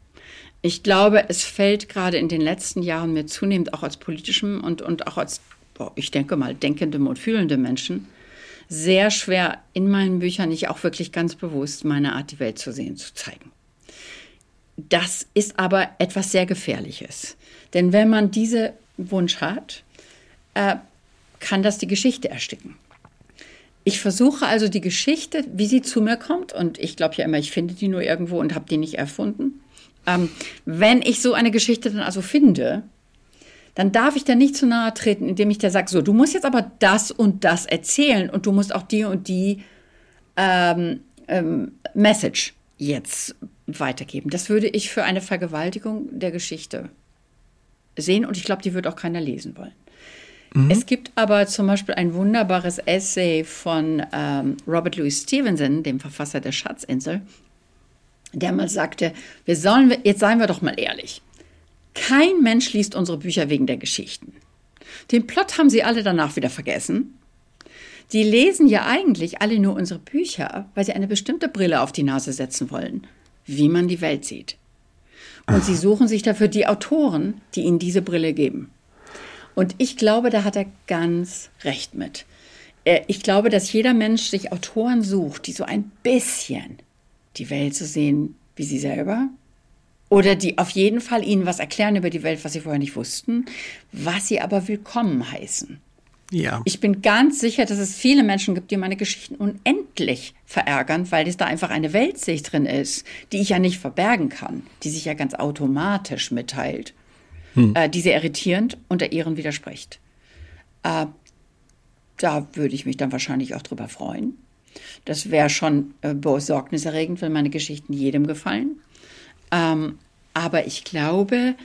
Ich glaube, es fällt gerade in den letzten Jahren mir zunehmend auch als politischem und, und auch als ich denke mal, denkende und fühlende Menschen, sehr schwer in meinen Büchern nicht auch wirklich ganz bewusst meine Art, die Welt zu sehen, zu zeigen. Das ist aber etwas sehr Gefährliches. Denn wenn man diesen Wunsch hat, äh, kann das die Geschichte ersticken. Ich versuche also die Geschichte, wie sie zu mir kommt, und ich glaube ja immer, ich finde die nur irgendwo und habe die nicht erfunden. Ähm, wenn ich so eine Geschichte dann also finde, dann darf ich da nicht zu nahe treten, indem ich da sage, so, du musst jetzt aber das und das erzählen und du musst auch die und die ähm, ähm, Message jetzt weitergeben. Das würde ich für eine Vergewaltigung der Geschichte sehen und ich glaube, die wird auch keiner lesen wollen. Mhm. Es gibt aber zum Beispiel ein wunderbares Essay von ähm, Robert Louis Stevenson, dem Verfasser der Schatzinsel, der mal sagte, wir sollen, jetzt seien wir doch mal ehrlich, kein Mensch liest unsere Bücher wegen der Geschichten. Den Plot haben sie alle danach wieder vergessen. Die lesen ja eigentlich alle nur unsere Bücher, weil sie eine bestimmte Brille auf die Nase setzen wollen, wie man die Welt sieht. Und Ach. sie suchen sich dafür die Autoren, die ihnen diese Brille geben. Und ich glaube, da hat er ganz recht mit. Ich glaube, dass jeder Mensch sich Autoren sucht, die so ein bisschen die Welt zu sehen wie sie selber oder die auf jeden Fall ihnen was erklären über die Welt, was sie vorher nicht wussten, was sie aber willkommen heißen. Ja. Ich bin ganz sicher, dass es viele Menschen gibt, die meine Geschichten unendlich verärgern, weil es da einfach eine Weltsicht drin ist, die ich ja nicht verbergen kann, die sich ja ganz automatisch mitteilt, hm. äh, die sehr irritierend unter ihren widerspricht. Äh, da würde ich mich dann wahrscheinlich auch drüber freuen. Das wäre schon äh, besorgniserregend, wenn meine Geschichten jedem gefallen. Ähm, aber ich glaube,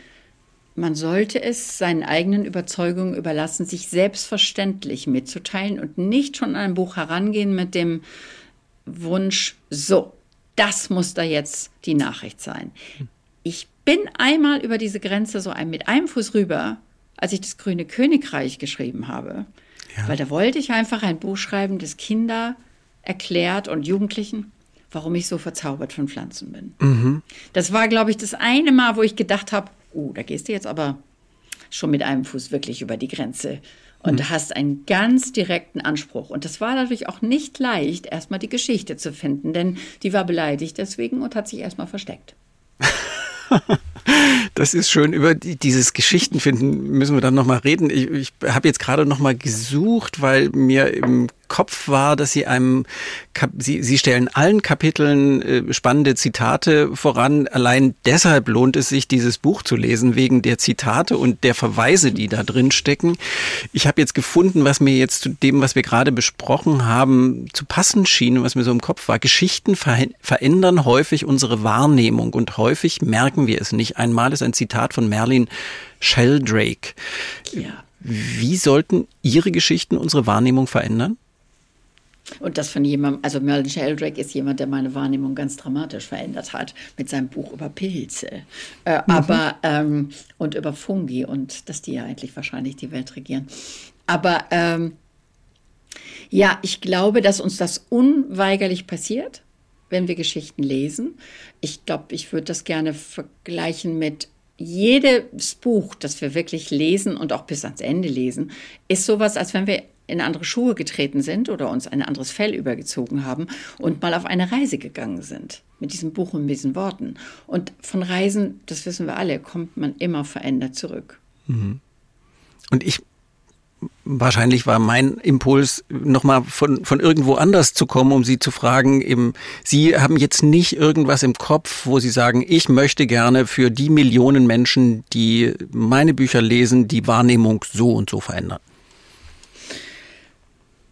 man sollte es seinen eigenen Überzeugungen überlassen, sich selbstverständlich mitzuteilen und nicht schon an ein Buch herangehen mit dem Wunsch, so, das muss da jetzt die Nachricht sein. Ich bin einmal über diese Grenze so ein, mit einem Fuß rüber, als ich das Grüne Königreich geschrieben habe. Ja. Weil da wollte ich einfach ein Buch schreiben, das Kinder erklärt und Jugendlichen warum ich so verzaubert von Pflanzen bin. Mhm. Das war, glaube ich, das eine Mal, wo ich gedacht habe, oh, da gehst du jetzt aber schon mit einem Fuß wirklich über die Grenze und mhm. hast einen ganz direkten Anspruch. Und das war natürlich auch nicht leicht, erstmal die Geschichte zu finden, denn die war beleidigt deswegen und hat sich erstmal versteckt. Das ist schön. Über dieses Geschichtenfinden müssen wir dann nochmal reden. Ich, ich habe jetzt gerade nochmal gesucht, weil mir im Kopf war, dass Sie einem, Sie, Sie stellen allen Kapiteln äh, spannende Zitate voran. Allein deshalb lohnt es sich, dieses Buch zu lesen, wegen der Zitate und der Verweise, die da drin stecken. Ich habe jetzt gefunden, was mir jetzt zu dem, was wir gerade besprochen haben, zu passen schien und was mir so im Kopf war. Geschichten ver verändern häufig unsere Wahrnehmung und häufig merken wir es nicht. Einmal ist ein Zitat von Merlin Sheldrake. Ja. Wie sollten Ihre Geschichten unsere Wahrnehmung verändern? Und das von jemandem, also Merlin Sheldrake ist jemand, der meine Wahrnehmung ganz dramatisch verändert hat mit seinem Buch über Pilze. Äh, mhm. Aber, ähm, und über Fungi und dass die ja eigentlich wahrscheinlich die Welt regieren. Aber ähm, ja, ich glaube, dass uns das unweigerlich passiert, wenn wir Geschichten lesen. Ich glaube, ich würde das gerne vergleichen mit jedes Buch, das wir wirklich lesen und auch bis ans Ende lesen, ist sowas, als wenn wir in andere Schuhe getreten sind oder uns ein anderes Fell übergezogen haben und mal auf eine Reise gegangen sind. Mit diesem Buch und diesen Worten. Und von Reisen, das wissen wir alle, kommt man immer verändert zurück. Mhm. Und ich wahrscheinlich war mein Impuls, nochmal von, von irgendwo anders zu kommen, um Sie zu fragen, eben, Sie haben jetzt nicht irgendwas im Kopf, wo Sie sagen, ich möchte gerne für die Millionen Menschen, die meine Bücher lesen, die Wahrnehmung so und so verändern.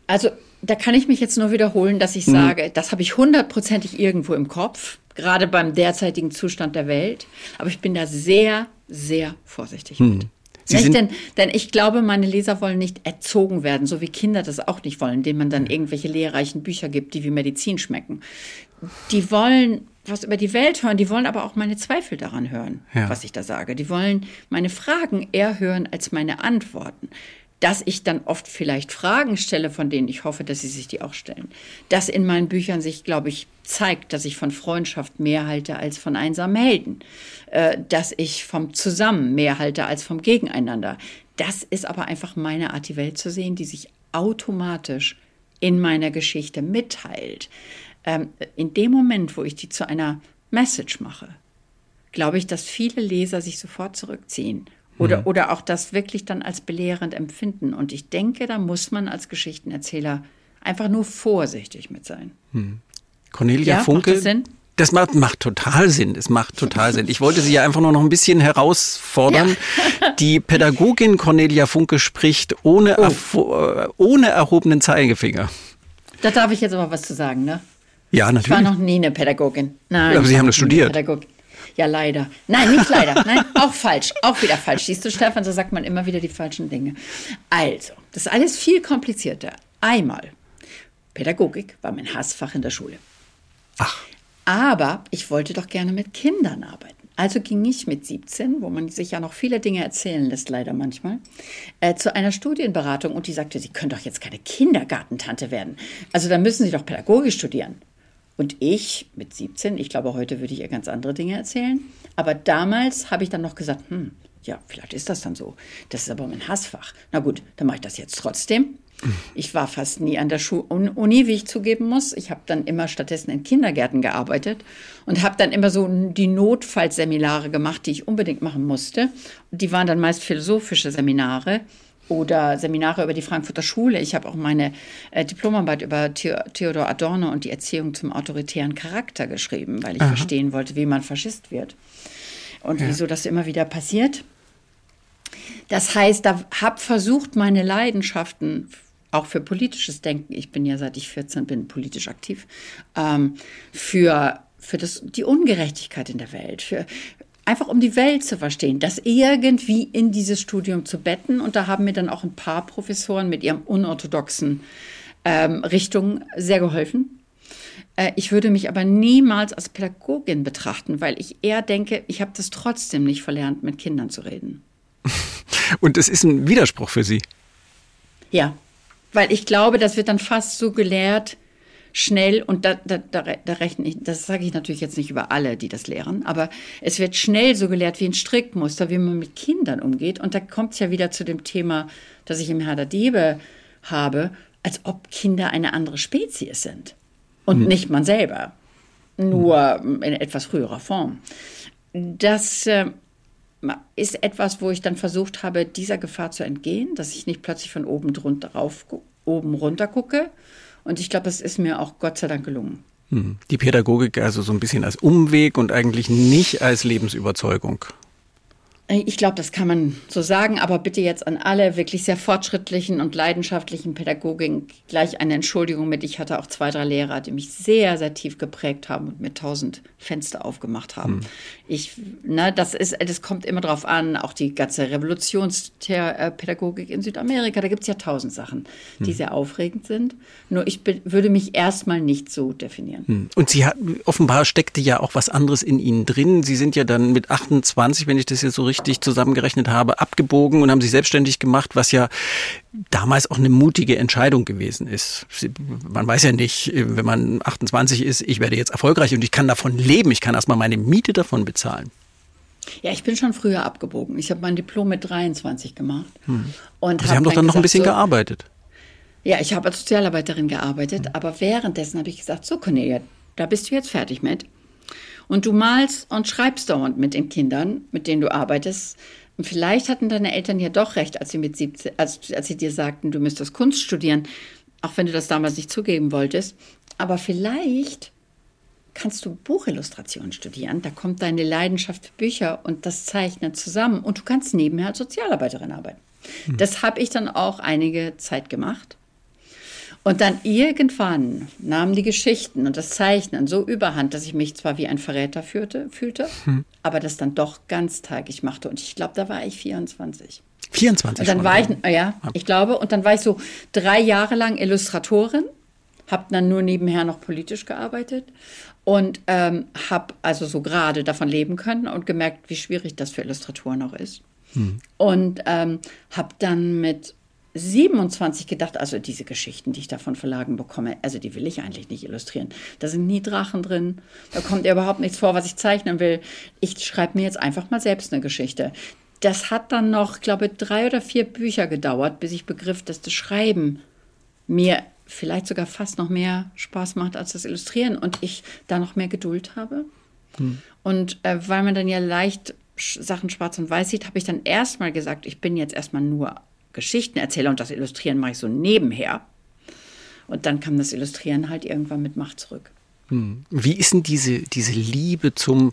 Also da kann ich mich jetzt nur wiederholen, dass ich mhm. sage, das habe ich hundertprozentig irgendwo im Kopf, gerade beim derzeitigen Zustand der Welt. Aber ich bin da sehr, sehr vorsichtig mhm. mit. Nicht, denn, denn ich glaube, meine Leser wollen nicht erzogen werden, so wie Kinder das auch nicht wollen, denen man dann irgendwelche lehrreichen Bücher gibt, die wie Medizin schmecken. Die wollen was über die Welt hören, die wollen aber auch meine Zweifel daran hören, ja. was ich da sage. Die wollen meine Fragen eher hören als meine Antworten dass ich dann oft vielleicht Fragen stelle, von denen ich hoffe, dass sie sich die auch stellen. Dass in meinen Büchern sich, glaube ich, zeigt, dass ich von Freundschaft mehr halte als von einsamen Helden. Äh, dass ich vom Zusammen mehr halte als vom Gegeneinander. das ist aber einfach meine Art, die Welt zu sehen, die sich automatisch in meiner Geschichte mitteilt. Ähm, in dem Moment, wo ich die zu einer Message mache, glaube ich, dass viele Leser sich sofort zurückziehen oder, mhm. oder auch das wirklich dann als belehrend empfinden. Und ich denke, da muss man als Geschichtenerzähler einfach nur vorsichtig mit sein. Mhm. Cornelia ja, Funke. Macht das, Sinn? das macht, macht total Sinn. Es macht total Sinn. Ich wollte Sie ja einfach nur noch ein bisschen herausfordern. Ja. Die Pädagogin Cornelia Funke spricht ohne, oh. ohne erhobenen Zeigefinger. Da darf ich jetzt aber was zu sagen, ne? Ja, natürlich. Ich war noch nie eine Pädagogin. Nein. Aber Sie haben das studiert. Pädagogin. Ja, leider. Nein, nicht leider. Nein, auch falsch. Auch wieder falsch. Siehst du, Stefan, so sagt man immer wieder die falschen Dinge. Also, das ist alles viel komplizierter. Einmal, Pädagogik war mein Hassfach in der Schule. Ach. Aber ich wollte doch gerne mit Kindern arbeiten. Also ging ich mit 17, wo man sich ja noch viele Dinge erzählen lässt, leider manchmal, äh, zu einer Studienberatung und die sagte, Sie können doch jetzt keine Kindergartentante werden. Also da müssen Sie doch Pädagogik studieren. Und ich mit 17, ich glaube, heute würde ich ihr ganz andere Dinge erzählen. Aber damals habe ich dann noch gesagt, hm, ja, vielleicht ist das dann so. Das ist aber mein Hassfach. Na gut, dann mache ich das jetzt trotzdem. Ich war fast nie an der Schu Uni, wie ich zugeben muss. Ich habe dann immer stattdessen in Kindergärten gearbeitet und habe dann immer so die Notfallseminare gemacht, die ich unbedingt machen musste. Die waren dann meist philosophische Seminare oder Seminare über die Frankfurter Schule. Ich habe auch meine äh, Diplomarbeit über The Theodor Adorno und die Erziehung zum autoritären Charakter geschrieben, weil ich Aha. verstehen wollte, wie man Faschist wird und ja. wieso das immer wieder passiert. Das heißt, da habe versucht, meine Leidenschaften auch für politisches Denken, ich bin ja seit ich 14 bin politisch aktiv, ähm, für, für das, die Ungerechtigkeit in der Welt, für, einfach um die Welt zu verstehen, das irgendwie in dieses Studium zu betten. Und da haben mir dann auch ein paar Professoren mit ihrem unorthodoxen ähm, Richtung sehr geholfen. Äh, ich würde mich aber niemals als Pädagogin betrachten, weil ich eher denke, ich habe das trotzdem nicht verlernt, mit Kindern zu reden. Und es ist ein Widerspruch für Sie. Ja, weil ich glaube, das wird dann fast so gelehrt, schnell, und da, da, da, da rechne ich, das sage ich natürlich jetzt nicht über alle, die das lehren, aber es wird schnell so gelehrt wie ein Strickmuster, wie man mit Kindern umgeht. Und da kommt es ja wieder zu dem Thema, das ich im Herr der Diebe habe, als ob Kinder eine andere Spezies sind. Und mhm. nicht man selber. Nur in etwas früherer Form. Das äh, ist etwas, wo ich dann versucht habe, dieser Gefahr zu entgehen, dass ich nicht plötzlich von oben drunter rauf, oben runter gucke, und ich glaube, es ist mir auch Gott sei Dank gelungen. Hm. Die Pädagogik also so ein bisschen als Umweg und eigentlich nicht als Lebensüberzeugung. Ich glaube, das kann man so sagen, aber bitte jetzt an alle wirklich sehr fortschrittlichen und leidenschaftlichen Pädagogen gleich eine Entschuldigung mit. Ich hatte auch zwei, drei Lehrer, die mich sehr, sehr tief geprägt haben und mir tausend Fenster aufgemacht haben. Hm. Ich, ne, das ist, das kommt immer drauf an, auch die ganze Revolutionspädagogik in Südamerika, da gibt es ja tausend Sachen, die hm. sehr aufregend sind. Nur ich würde mich erstmal nicht so definieren. Hm. Und Sie hatten, offenbar steckte ja auch was anderes in Ihnen drin. Sie sind ja dann mit 28, wenn ich das jetzt so richtig richtig zusammengerechnet habe, abgebogen und haben sich selbstständig gemacht, was ja damals auch eine mutige Entscheidung gewesen ist. Man weiß ja nicht, wenn man 28 ist, ich werde jetzt erfolgreich und ich kann davon leben, ich kann erstmal meine Miete davon bezahlen. Ja, ich bin schon früher abgebogen. Ich habe mein Diplom mit 23 gemacht. Hm. Und Sie hab haben doch dann, dann noch ein bisschen so, gearbeitet. Ja, ich habe als Sozialarbeiterin gearbeitet, hm. aber währenddessen habe ich gesagt, so Cornelia, da bist du jetzt fertig mit. Und du malst und schreibst dauernd mit den Kindern, mit denen du arbeitest. Und vielleicht hatten deine Eltern ja doch recht, als sie mit 17, als, als sie dir sagten, du müsstest Kunst studieren, auch wenn du das damals nicht zugeben wolltest. Aber vielleicht kannst du Buchillustration studieren. Da kommt deine Leidenschaft für Bücher und das Zeichnen zusammen. Und du kannst nebenher als Sozialarbeiterin arbeiten. Hm. Das habe ich dann auch einige Zeit gemacht. Und dann irgendwann nahmen die Geschichten und das Zeichnen so überhand, dass ich mich zwar wie ein Verräter fühlte, fühlte hm. aber das dann doch ganztagig machte. Und ich glaube, da war ich 24. 24 Und dann war ich, ja, ich glaube, und dann war ich so drei Jahre lang Illustratorin, habe dann nur nebenher noch politisch gearbeitet und ähm, habe also so gerade davon leben können und gemerkt, wie schwierig das für Illustratoren auch ist. Hm. Und ähm, habe dann mit 27 gedacht, also diese Geschichten, die ich da von Verlagen bekomme, also die will ich eigentlich nicht illustrieren. Da sind nie Drachen drin, da kommt ja überhaupt nichts vor, was ich zeichnen will. Ich schreibe mir jetzt einfach mal selbst eine Geschichte. das hat dann noch, glaube ich, drei oder vier Bücher gedauert, bis ich begriff, dass das Schreiben mir vielleicht sogar fast noch mehr Spaß macht als das Illustrieren und ich da noch mehr Geduld habe. Hm. Und äh, weil man dann ja leicht Sachen schwarz und weiß sieht, habe ich dann erstmal gesagt, ich bin jetzt erstmal nur Geschichtenerzähler und das Illustrieren mache ich so nebenher. Und dann kam das Illustrieren halt irgendwann mit Macht zurück. Hm. Wie ist denn diese, diese Liebe zum,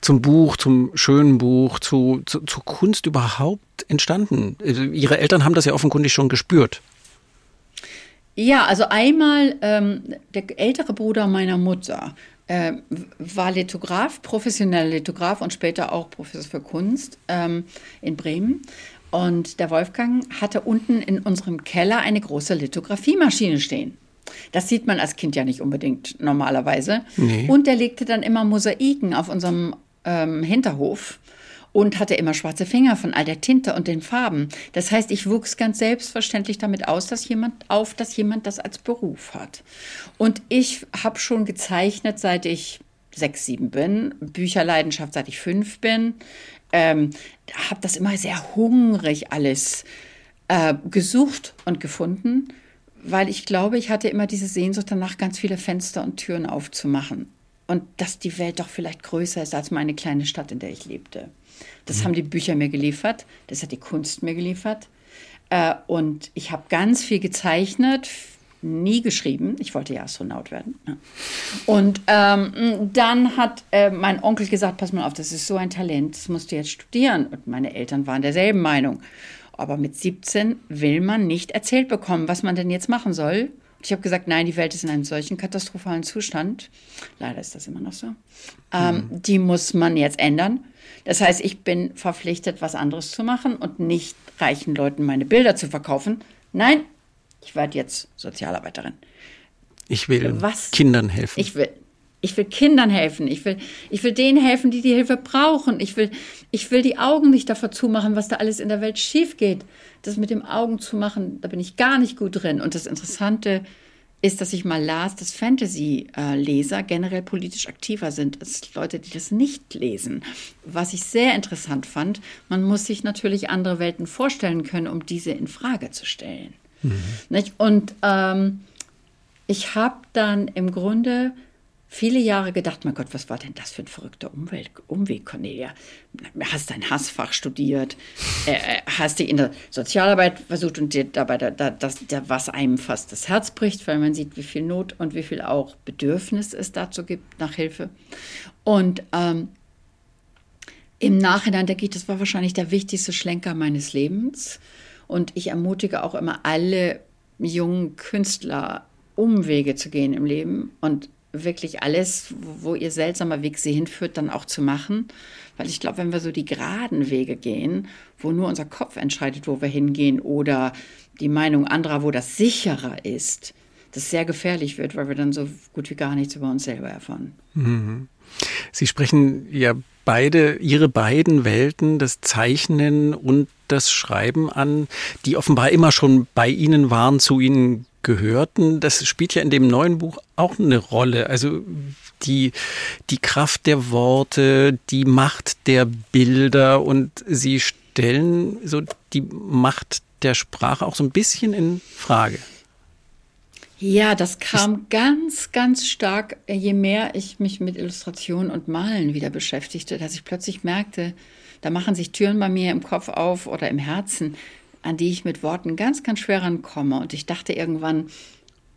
zum Buch, zum schönen Buch, zu, zu, zur Kunst überhaupt entstanden? Also Ihre Eltern haben das ja offenkundig schon gespürt. Ja, also einmal ähm, der ältere Bruder meiner Mutter äh, war Lithograf, professioneller Lithograf und später auch Professor für Kunst ähm, in Bremen. Und der Wolfgang hatte unten in unserem Keller eine große Lithografiemaschine stehen. Das sieht man als Kind ja nicht unbedingt normalerweise. Nee. Und er legte dann immer Mosaiken auf unserem ähm, Hinterhof und hatte immer schwarze Finger von all der Tinte und den Farben. Das heißt, ich wuchs ganz selbstverständlich damit aus, dass jemand auf, dass jemand das als Beruf hat. Und ich habe schon gezeichnet, seit ich sechs, sieben bin, Bücherleidenschaft, seit ich fünf bin. Ähm, habe das immer sehr hungrig alles äh, gesucht und gefunden weil ich glaube, ich hatte immer diese Sehnsucht danach, ganz viele Fenster und Türen aufzumachen. Und dass die Welt doch vielleicht größer ist als meine kleine Stadt, in der ich lebte. Das mhm. haben die Bücher mir geliefert, das hat die Kunst mir geliefert. Äh, und ich habe ganz viel gezeichnet, nie geschrieben. Ich wollte ja Astronaut werden. Und ähm, dann hat äh, mein Onkel gesagt, pass mal auf, das ist so ein Talent, das musst du jetzt studieren. Und meine Eltern waren derselben Meinung. Aber mit 17 will man nicht erzählt bekommen, was man denn jetzt machen soll. Ich habe gesagt, nein, die Welt ist in einem solchen katastrophalen Zustand. Leider ist das immer noch so. Ähm, mhm. Die muss man jetzt ändern. Das heißt, ich bin verpflichtet, was anderes zu machen und nicht reichen Leuten meine Bilder zu verkaufen. Nein, ich werde jetzt Sozialarbeiterin. Ich will was? Kindern helfen. Ich will, ich will Kindern helfen. Ich will, ich will denen helfen, die die Hilfe brauchen. Ich will, ich will die Augen nicht davor zumachen, was da alles in der Welt schief geht. Das mit dem Augen zumachen, da bin ich gar nicht gut drin. Und das Interessante ist, dass ich mal las, dass Fantasy-Leser generell politisch aktiver sind als Leute, die das nicht lesen. Was ich sehr interessant fand, man muss sich natürlich andere Welten vorstellen können, um diese in Frage zu stellen. Mhm. Und ähm, ich habe dann im Grunde viele Jahre gedacht, mein Gott, was war denn das für ein verrückter Umwelt, Umweg, Cornelia? Hast dein Hassfach studiert, äh, äh, hast dich in der Sozialarbeit versucht und dir dabei da, da, das, da, was einem fast das Herz bricht, weil man sieht, wie viel Not und wie viel auch Bedürfnis es dazu gibt nach Hilfe. Und ähm, im Nachhinein denke ich, das war wahrscheinlich der wichtigste Schlenker meines Lebens. Und ich ermutige auch immer alle jungen Künstler, Umwege zu gehen im Leben und wirklich alles, wo ihr seltsamer Weg sie hinführt, dann auch zu machen. Weil ich glaube, wenn wir so die geraden Wege gehen, wo nur unser Kopf entscheidet, wo wir hingehen, oder die Meinung anderer, wo das sicherer ist, das sehr gefährlich wird, weil wir dann so gut wie gar nichts über uns selber erfahren. Mhm. Sie sprechen ja beide, Ihre beiden Welten, das Zeichnen und das Schreiben an, die offenbar immer schon bei Ihnen waren, zu Ihnen gehörten. Das spielt ja in dem neuen Buch auch eine Rolle. Also die, die Kraft der Worte, die Macht der Bilder und sie stellen so die Macht der Sprache auch so ein bisschen in Frage. Ja, das kam ganz, ganz stark, je mehr ich mich mit Illustration und Malen wieder beschäftigte, dass ich plötzlich merkte, da machen sich Türen bei mir im Kopf auf oder im Herzen, an die ich mit Worten ganz, ganz schwer rankomme. Und ich dachte irgendwann,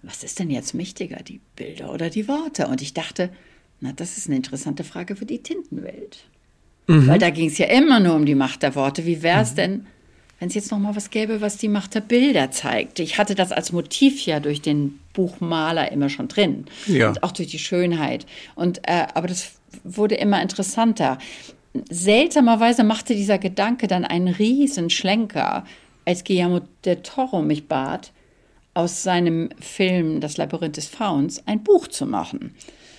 was ist denn jetzt mächtiger, die Bilder oder die Worte? Und ich dachte, na, das ist eine interessante Frage für die Tintenwelt. Mhm. Weil da ging es ja immer nur um die Macht der Worte. Wie wäre es mhm. denn, wenn es jetzt noch mal was gäbe, was die Macht der Bilder zeigt? Ich hatte das als Motiv ja durch den Buchmaler immer schon drin. Ja. Und auch durch die Schönheit. Und, äh, aber das wurde immer interessanter. Seltsamerweise machte dieser Gedanke dann einen riesen Schlenker als Guillermo del Toro mich bat, aus seinem Film Das Labyrinth des Fauns ein Buch zu machen.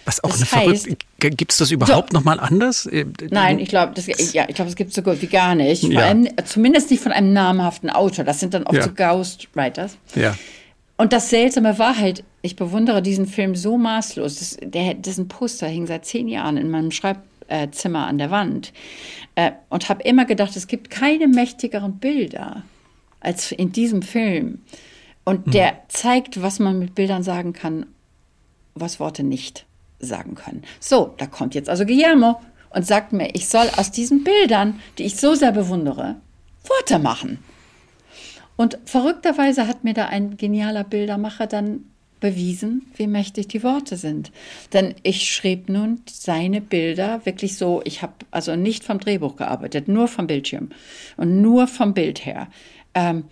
Was auch das eine heißt, Gibt es das überhaupt so, noch mal anders? Äh, Nein, ich glaube, ja, ich glaube, es gibt es so gut wie gar nicht. Ja. Allem, zumindest nicht von einem namhaften Autor. Das sind dann oft ja. so Ghostwriters. Ja. Und das Seltsame war halt, ich bewundere diesen Film so maßlos. Das, der, dessen Poster hing seit zehn Jahren in meinem Schreib, äh, Zimmer an der Wand äh, und habe immer gedacht, es gibt keine mächtigeren Bilder als in diesem Film. Und der zeigt, was man mit Bildern sagen kann, was Worte nicht sagen können. So, da kommt jetzt also Guillermo und sagt mir, ich soll aus diesen Bildern, die ich so sehr bewundere, Worte machen. Und verrückterweise hat mir da ein genialer Bildermacher dann bewiesen, wie mächtig die Worte sind. Denn ich schrieb nun seine Bilder wirklich so, ich habe also nicht vom Drehbuch gearbeitet, nur vom Bildschirm und nur vom Bild her. Ähm,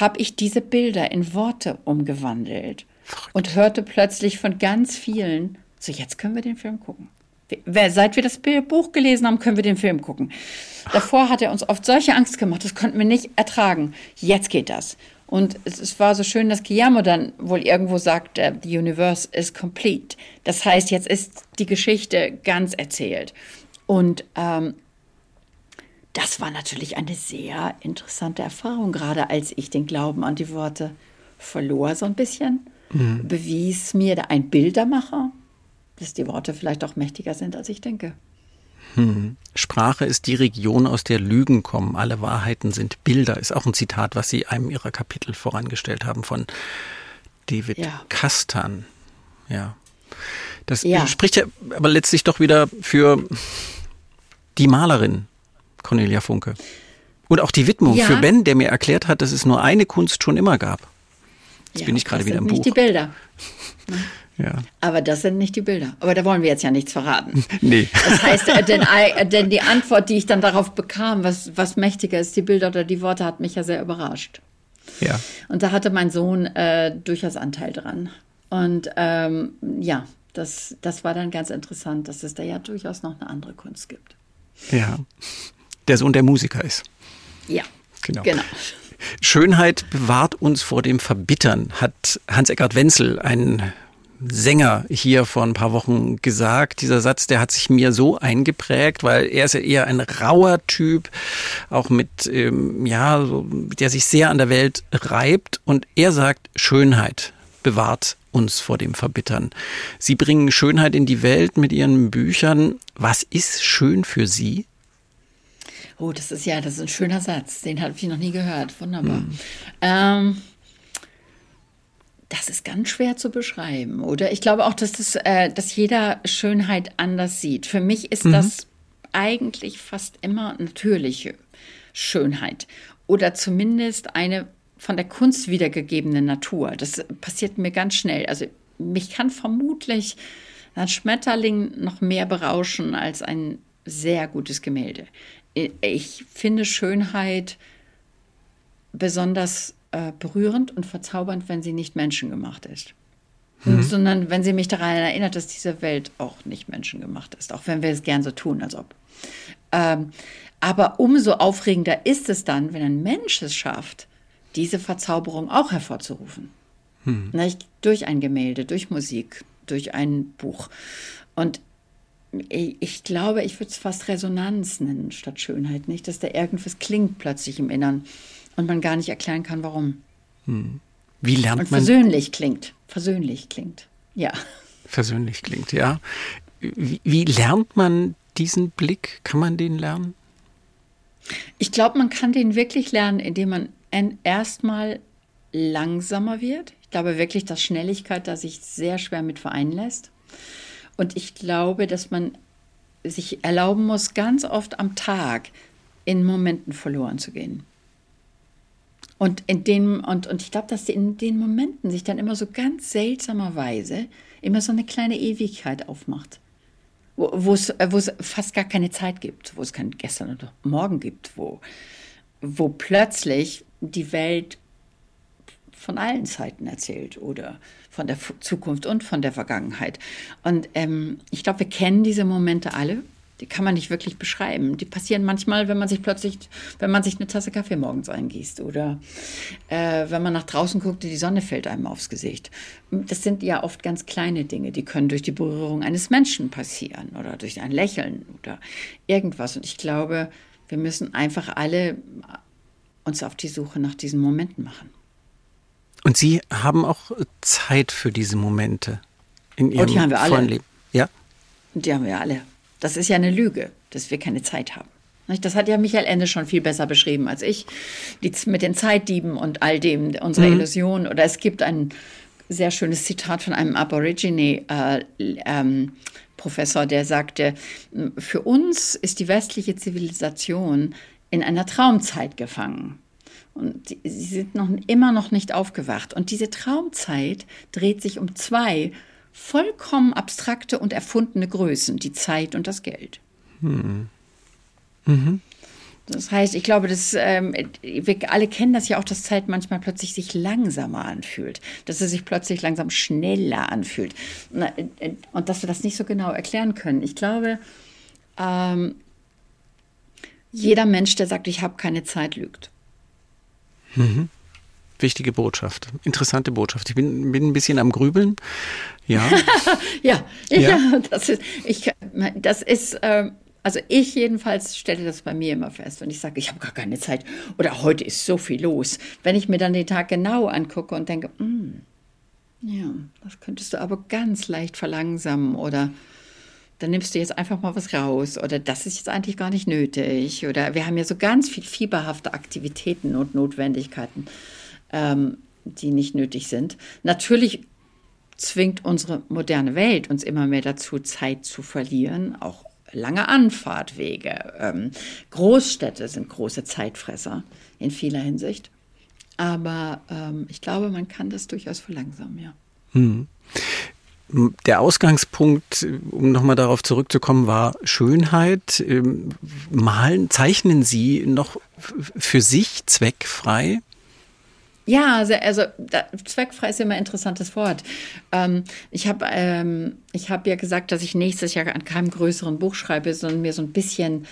habe ich diese Bilder in Worte umgewandelt. Und hörte plötzlich von ganz vielen, so jetzt können wir den Film gucken. Seit wir das Buch gelesen haben, können wir den Film gucken. Davor hat er uns oft solche Angst gemacht, das konnten wir nicht ertragen. Jetzt geht das. Und es, es war so schön, dass Guillermo dann wohl irgendwo sagt, uh, the universe is complete. Das heißt, jetzt ist die Geschichte ganz erzählt. Und ähm, das war natürlich eine sehr interessante Erfahrung, gerade als ich den Glauben an die Worte verlor so ein bisschen. Mhm. Bewies mir ein Bildermacher, dass die Worte vielleicht auch mächtiger sind, als ich denke. Hm. Sprache ist die Region, aus der Lügen kommen. Alle Wahrheiten sind Bilder. Ist auch ein Zitat, was Sie einem Ihrer Kapitel vorangestellt haben von David ja. Kastan. Ja. Das ja. spricht ja aber letztlich doch wieder für die Malerin Cornelia Funke. Und auch die Widmung ja. für Ben, der mir erklärt hat, dass es nur eine Kunst schon immer gab. Jetzt ja, bin ich gerade wieder im Buch. Nicht die Bilder. Ja. Aber das sind nicht die Bilder. Aber da wollen wir jetzt ja nichts verraten. Nee. Das heißt, äh, denn, äh, denn die Antwort, die ich dann darauf bekam, was, was mächtiger ist, die Bilder oder die Worte, hat mich ja sehr überrascht. Ja. Und da hatte mein Sohn äh, durchaus Anteil dran. Und ähm, ja, das, das war dann ganz interessant, dass es da ja durchaus noch eine andere Kunst gibt. Ja. Der Sohn der Musiker ist. Ja. Genau. genau. Schönheit bewahrt uns vor dem Verbittern, hat Hans-Eckart Wenzel, ein Sänger hier vor ein paar Wochen gesagt. Dieser Satz, der hat sich mir so eingeprägt, weil er ist ja eher ein rauer Typ, auch mit, ähm, ja, so, der sich sehr an der Welt reibt. Und er sagt, Schönheit bewahrt uns vor dem Verbittern. Sie bringen Schönheit in die Welt mit Ihren Büchern. Was ist schön für Sie? Oh, das ist ja, das ist ein schöner Satz. Den habe ich noch nie gehört. Wunderbar. Hm. Ähm, das ist ganz schwer zu beschreiben, oder? Ich glaube auch, dass, das, äh, dass jeder Schönheit anders sieht. Für mich ist mhm. das eigentlich fast immer natürliche Schönheit oder zumindest eine von der Kunst wiedergegebene Natur. Das passiert mir ganz schnell. Also mich kann vermutlich ein Schmetterling noch mehr berauschen als ein sehr gutes Gemälde. Ich finde Schönheit besonders äh, berührend und verzaubernd, wenn sie nicht menschengemacht ist. Mhm. Sondern wenn sie mich daran erinnert, dass diese Welt auch nicht menschengemacht ist, auch wenn wir es gern so tun, als ob. Ähm, aber umso aufregender ist es dann, wenn ein Mensch es schafft, diese Verzauberung auch hervorzurufen. Mhm. Nicht? Durch ein Gemälde, durch Musik, durch ein Buch. Und ich, glaube, ich würde es fast Resonanz nennen statt Schönheit, nicht? Dass da irgendwas klingt plötzlich im Innern und man gar nicht erklären kann, warum. Hm. Wie lernt und man? Versöhnlich klingt. Versöhnlich klingt. Ja. Versöhnlich klingt, ja. Wie, wie lernt man diesen Blick? Kann man den lernen? Ich glaube, man kann den wirklich lernen, indem man erstmal langsamer wird. Ich glaube wirklich, dass Schnelligkeit da sich sehr schwer mit vereinen lässt. Und ich glaube, dass man sich erlauben muss, ganz oft am Tag in Momenten verloren zu gehen. Und, in den, und, und ich glaube, dass in den Momenten sich dann immer so ganz seltsamerweise immer so eine kleine Ewigkeit aufmacht. Es, wo es fast gar keine Zeit gibt, wo es kein Gestern oder Morgen gibt, wo, wo plötzlich die Welt von allen Zeiten erzählt oder von der Zukunft und von der Vergangenheit. Und ähm, ich glaube, wir kennen diese Momente alle die kann man nicht wirklich beschreiben. Die passieren manchmal, wenn man sich plötzlich, wenn man sich eine Tasse Kaffee morgens eingießt oder äh, wenn man nach draußen guckt und die Sonne fällt einem aufs Gesicht. Das sind ja oft ganz kleine Dinge, die können durch die Berührung eines Menschen passieren oder durch ein Lächeln oder irgendwas. Und ich glaube, wir müssen einfach alle uns auf die Suche nach diesen Momenten machen. Und Sie haben auch Zeit für diese Momente in Ihrem oh, die haben wir alle. Leben. Ja? Die haben wir alle. Das ist ja eine Lüge, dass wir keine Zeit haben. Das hat ja Michael Ende schon viel besser beschrieben als ich, die, mit den Zeitdieben und all dem, unserer mhm. Illusion. Oder es gibt ein sehr schönes Zitat von einem Aborigine. Äh, ähm, Professor, der sagte, für uns ist die westliche Zivilisation in einer Traumzeit gefangen. Und sie sind noch, immer noch nicht aufgewacht. Und diese Traumzeit dreht sich um zwei vollkommen abstrakte und erfundene Größen, die Zeit und das Geld. Hm. Mhm. Das heißt, ich glaube, dass, ähm, wir alle kennen das ja auch, dass Zeit manchmal plötzlich sich langsamer anfühlt, dass es sich plötzlich langsam schneller anfühlt äh, und dass wir das nicht so genau erklären können. Ich glaube, ähm, jeder Mensch, der sagt, ich habe keine Zeit, lügt. Mhm. Wichtige Botschaft, interessante Botschaft. Ich bin, bin ein bisschen am Grübeln. Ja. ja, ja, ja, das ist, ich, das ist äh, also ich jedenfalls stelle das bei mir immer fest, wenn ich sage, ich habe gar keine Zeit oder heute ist so viel los. Wenn ich mir dann den Tag genau angucke und denke, mm, ja, das könntest du aber ganz leicht verlangsamen oder dann nimmst du jetzt einfach mal was raus oder das ist jetzt eigentlich gar nicht nötig oder wir haben ja so ganz viel fieberhafte Aktivitäten und Notwendigkeiten, ähm, die nicht nötig sind. Natürlich zwingt unsere moderne Welt uns immer mehr dazu, Zeit zu verlieren, auch lange Anfahrtwege. Ähm, Großstädte sind große Zeitfresser in vieler Hinsicht. Aber ähm, ich glaube, man kann das durchaus verlangsamen, ja. Hm. Der Ausgangspunkt, um nochmal darauf zurückzukommen, war Schönheit. Ähm, malen, zeichnen Sie noch für sich zweckfrei? Ja, also, da, zweckfrei ist immer ein interessantes Wort. Ähm, ich habe ähm, hab ja gesagt, dass ich nächstes Jahr an keinem größeren Buch schreibe, sondern mir so ein bisschen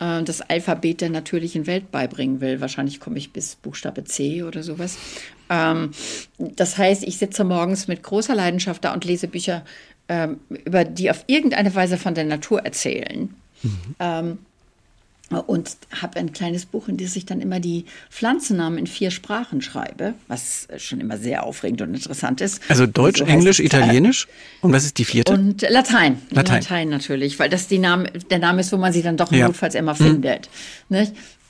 äh, das Alphabet der natürlichen Welt beibringen will. Wahrscheinlich komme ich bis Buchstabe C oder sowas. Ähm, das heißt, ich sitze morgens mit großer Leidenschaft da und lese Bücher, ähm, über die auf irgendeine Weise von der Natur erzählen. Mhm. Ähm, und habe ein kleines Buch, in dem ich dann immer die Pflanzennamen in vier Sprachen schreibe, was schon immer sehr aufregend und interessant ist. Also Deutsch, so Englisch, Italienisch und was ist die vierte? Und Latein. Latein, Latein natürlich, weil das die Name, der Name ist, wo man sie dann doch ja. notfalls immer mhm. findet.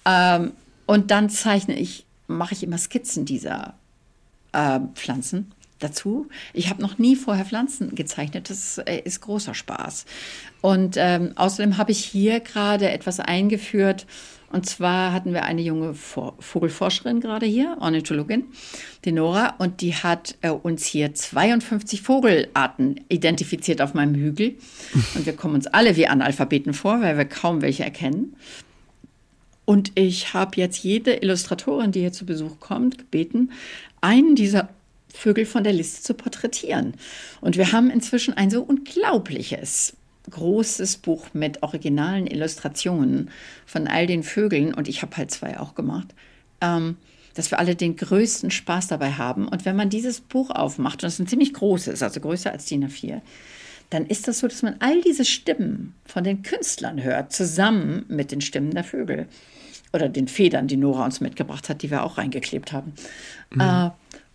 Ähm, und dann zeichne ich, mache ich immer Skizzen dieser äh, Pflanzen dazu. Ich habe noch nie vorher Pflanzen gezeichnet. Das äh, ist großer Spaß. Und ähm, außerdem habe ich hier gerade etwas eingeführt. Und zwar hatten wir eine junge Vogelforscherin gerade hier, Ornithologin, die Nora, und die hat äh, uns hier 52 Vogelarten identifiziert auf meinem Hügel. Und wir kommen uns alle wie Analphabeten vor, weil wir kaum welche erkennen. Und ich habe jetzt jede Illustratorin, die hier zu Besuch kommt, gebeten, einen dieser Vögel von der Liste zu porträtieren. Und wir haben inzwischen ein so unglaubliches großes Buch mit originalen Illustrationen von all den Vögeln und ich habe halt zwei auch gemacht, ähm, dass wir alle den größten Spaß dabei haben. Und wenn man dieses Buch aufmacht, und es ist ein ziemlich großes, also größer als DIN A4, dann ist das so, dass man all diese Stimmen von den Künstlern hört, zusammen mit den Stimmen der Vögel. Oder den Federn, die Nora uns mitgebracht hat, die wir auch reingeklebt haben. Mhm. Äh,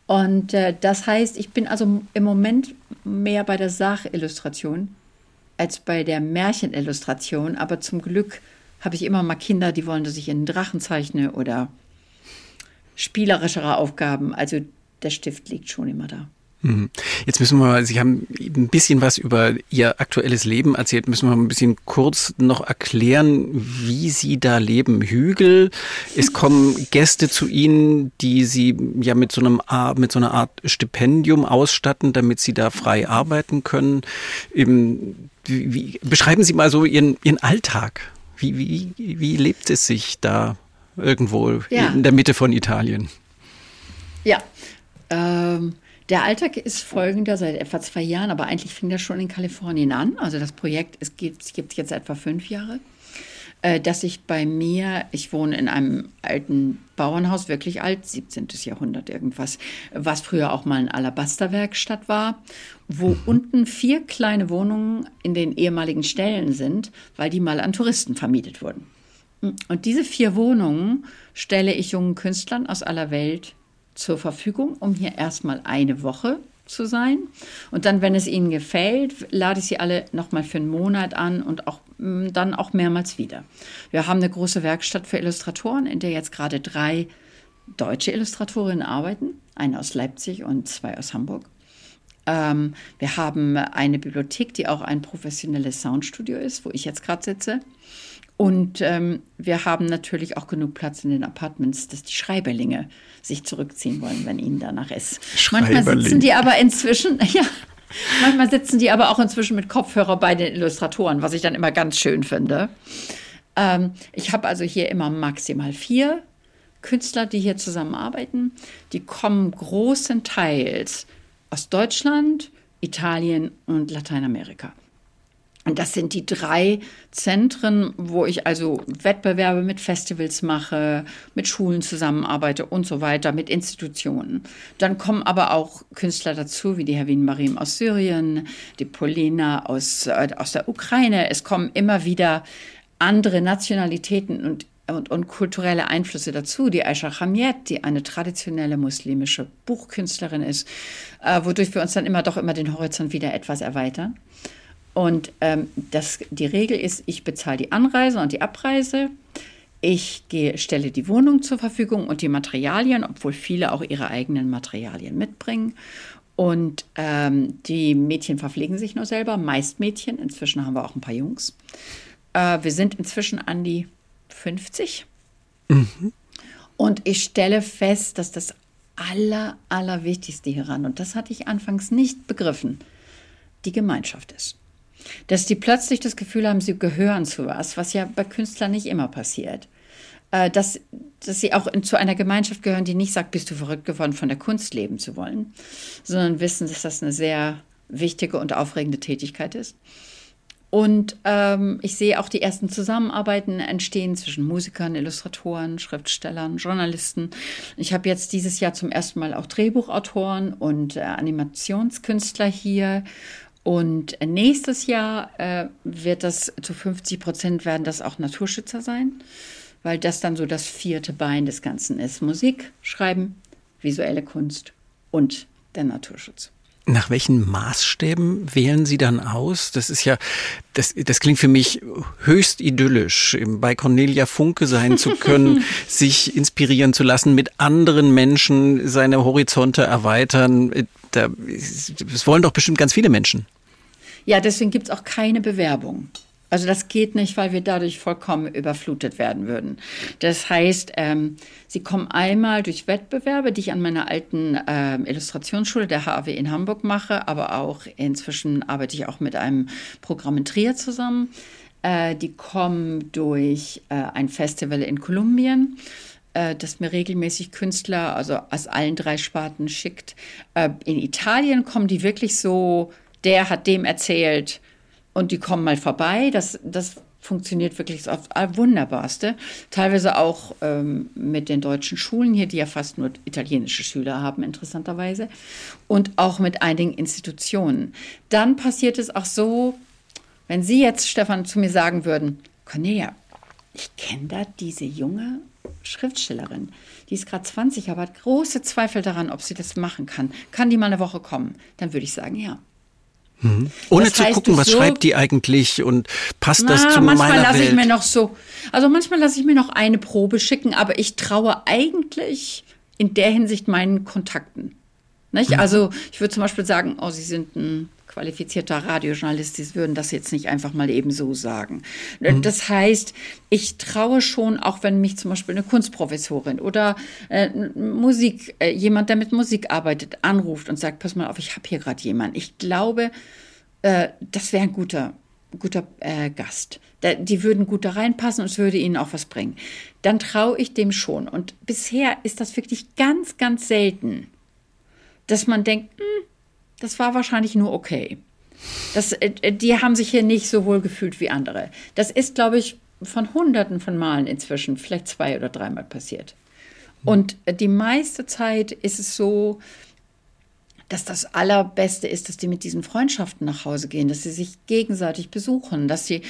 und äh, das heißt, ich bin also im Moment mehr bei der Sachillustration als bei der Märchenillustration. Aber zum Glück habe ich immer mal Kinder, die wollen, dass ich einen Drachen zeichne oder spielerischere Aufgaben. Also der Stift liegt schon immer da. Mhm. Jetzt müssen wir mal, Sie haben ein bisschen was über Ihr aktuelles Leben erzählt, müssen wir mal ein bisschen kurz noch erklären, wie Sie da leben. Hügel, es kommen Gäste zu Ihnen, die Sie ja mit so einem mit so einer Art Stipendium ausstatten, damit Sie da frei arbeiten können. Wie, beschreiben Sie mal so Ihren, Ihren Alltag. Wie, wie, wie lebt es sich da irgendwo ja. in der Mitte von Italien? Ja, ähm der Alltag ist folgender seit etwa zwei Jahren, aber eigentlich fing das schon in Kalifornien an. Also das Projekt es gibt es gibt jetzt etwa fünf Jahre, äh, dass ich bei mir, ich wohne in einem alten Bauernhaus, wirklich alt, 17. Jahrhundert irgendwas, was früher auch mal eine Alabasterwerkstatt war, wo mhm. unten vier kleine Wohnungen in den ehemaligen Ställen sind, weil die mal an Touristen vermietet wurden. Und diese vier Wohnungen stelle ich jungen Künstlern aus aller Welt zur Verfügung, um hier erstmal eine Woche zu sein. Und dann, wenn es ihnen gefällt, lade ich sie alle nochmal für einen Monat an und auch mm, dann auch mehrmals wieder. Wir haben eine große Werkstatt für Illustratoren, in der jetzt gerade drei deutsche Illustratorinnen arbeiten, eine aus Leipzig und zwei aus Hamburg. Ähm, wir haben eine Bibliothek, die auch ein professionelles Soundstudio ist, wo ich jetzt gerade sitze. Und ähm, wir haben natürlich auch genug Platz in den Apartments, dass die Schreiberlinge sich zurückziehen wollen, wenn ihnen danach ist. Manchmal sitzen die aber inzwischen, ja, manchmal sitzen die aber auch inzwischen mit Kopfhörer bei den Illustratoren, was ich dann immer ganz schön finde. Ähm, ich habe also hier immer maximal vier Künstler, die hier zusammenarbeiten. Die kommen großenteils aus Deutschland, Italien und Lateinamerika. Und das sind die drei Zentren, wo ich also Wettbewerbe mit Festivals mache, mit Schulen zusammenarbeite und so weiter, mit Institutionen. Dann kommen aber auch Künstler dazu, wie die Herwin Marim aus Syrien, die Polina aus, äh, aus der Ukraine. Es kommen immer wieder andere Nationalitäten und und, und, kulturelle Einflüsse dazu. Die Aisha Khamiet, die eine traditionelle muslimische Buchkünstlerin ist, äh, wodurch wir uns dann immer doch immer den Horizont wieder etwas erweitern. Und ähm, das, die Regel ist, ich bezahle die Anreise und die Abreise. Ich gehe, stelle die Wohnung zur Verfügung und die Materialien, obwohl viele auch ihre eigenen Materialien mitbringen. Und ähm, die Mädchen verpflegen sich nur selber, meist Mädchen. Inzwischen haben wir auch ein paar Jungs. Äh, wir sind inzwischen an die 50. Mhm. Und ich stelle fest, dass das Aller, Allerwichtigste hieran, und das hatte ich anfangs nicht begriffen, die Gemeinschaft ist dass die plötzlich das Gefühl haben, sie gehören zu was, was ja bei Künstlern nicht immer passiert. Äh, dass, dass sie auch in, zu einer Gemeinschaft gehören, die nicht sagt, bist du verrückt geworden, von der Kunst leben zu wollen, sondern wissen, dass das eine sehr wichtige und aufregende Tätigkeit ist. Und ähm, ich sehe auch die ersten Zusammenarbeiten entstehen zwischen Musikern, Illustratoren, Schriftstellern, Journalisten. Ich habe jetzt dieses Jahr zum ersten Mal auch Drehbuchautoren und äh, Animationskünstler hier und nächstes Jahr äh, wird das zu 50 Prozent werden das auch Naturschützer sein, weil das dann so das vierte Bein des Ganzen ist. Musik, Schreiben, visuelle Kunst und der Naturschutz. Nach welchen Maßstäben wählen Sie dann aus? Das ist ja, das, das klingt für mich höchst idyllisch, bei Cornelia Funke sein zu können, sich inspirieren zu lassen, mit anderen Menschen seine Horizonte erweitern. Da, das wollen doch bestimmt ganz viele Menschen. Ja, deswegen gibt es auch keine Bewerbung. Also das geht nicht, weil wir dadurch vollkommen überflutet werden würden. Das heißt, ähm, sie kommen einmal durch Wettbewerbe, die ich an meiner alten äh, Illustrationsschule der HAW in Hamburg mache, aber auch inzwischen arbeite ich auch mit einem Programm in Trier zusammen. Äh, die kommen durch äh, ein Festival in Kolumbien äh, das mir regelmäßig Künstler, also aus allen drei Sparten schickt. Äh, in Italien kommen die wirklich so, der hat dem erzählt und die kommen mal vorbei. Das, das funktioniert wirklich aufs Wunderbarste. Teilweise auch ähm, mit den deutschen Schulen hier, die ja fast nur italienische Schüler haben, interessanterweise. Und auch mit einigen Institutionen. Dann passiert es auch so, wenn Sie jetzt, Stefan, zu mir sagen würden, Cornelia, ich kenne da diese junge Schriftstellerin, die ist gerade 20, aber hat große Zweifel daran, ob sie das machen kann. Kann die mal eine Woche kommen? Dann würde ich sagen, ja. Mhm. Ohne das zu gucken, was so, schreibt die eigentlich und passt na, das zu manchmal meiner lasse Welt? ich mir noch so, also manchmal lasse ich mir noch eine Probe schicken, aber ich traue eigentlich in der Hinsicht meinen Kontakten. Mhm. Also ich würde zum Beispiel sagen, oh, Sie sind ein qualifizierter Radiojournalist, Sie würden das jetzt nicht einfach mal eben so sagen. Mhm. Das heißt, ich traue schon, auch wenn mich zum Beispiel eine Kunstprofessorin oder äh, Musik, äh, jemand, der mit Musik arbeitet, anruft und sagt, pass mal auf, ich habe hier gerade jemanden. Ich glaube, äh, das wäre ein guter, guter äh, Gast. Da, die würden gut da reinpassen und es würde ihnen auch was bringen. Dann traue ich dem schon. Und bisher ist das wirklich ganz, ganz selten, dass man denkt, hm, das war wahrscheinlich nur okay. Das, äh, die haben sich hier nicht so wohl gefühlt wie andere. Das ist, glaube ich, von Hunderten von Malen inzwischen, vielleicht zwei oder dreimal passiert. Und äh, die meiste Zeit ist es so, dass das Allerbeste ist, dass die mit diesen Freundschaften nach Hause gehen, dass sie sich gegenseitig besuchen, dass sie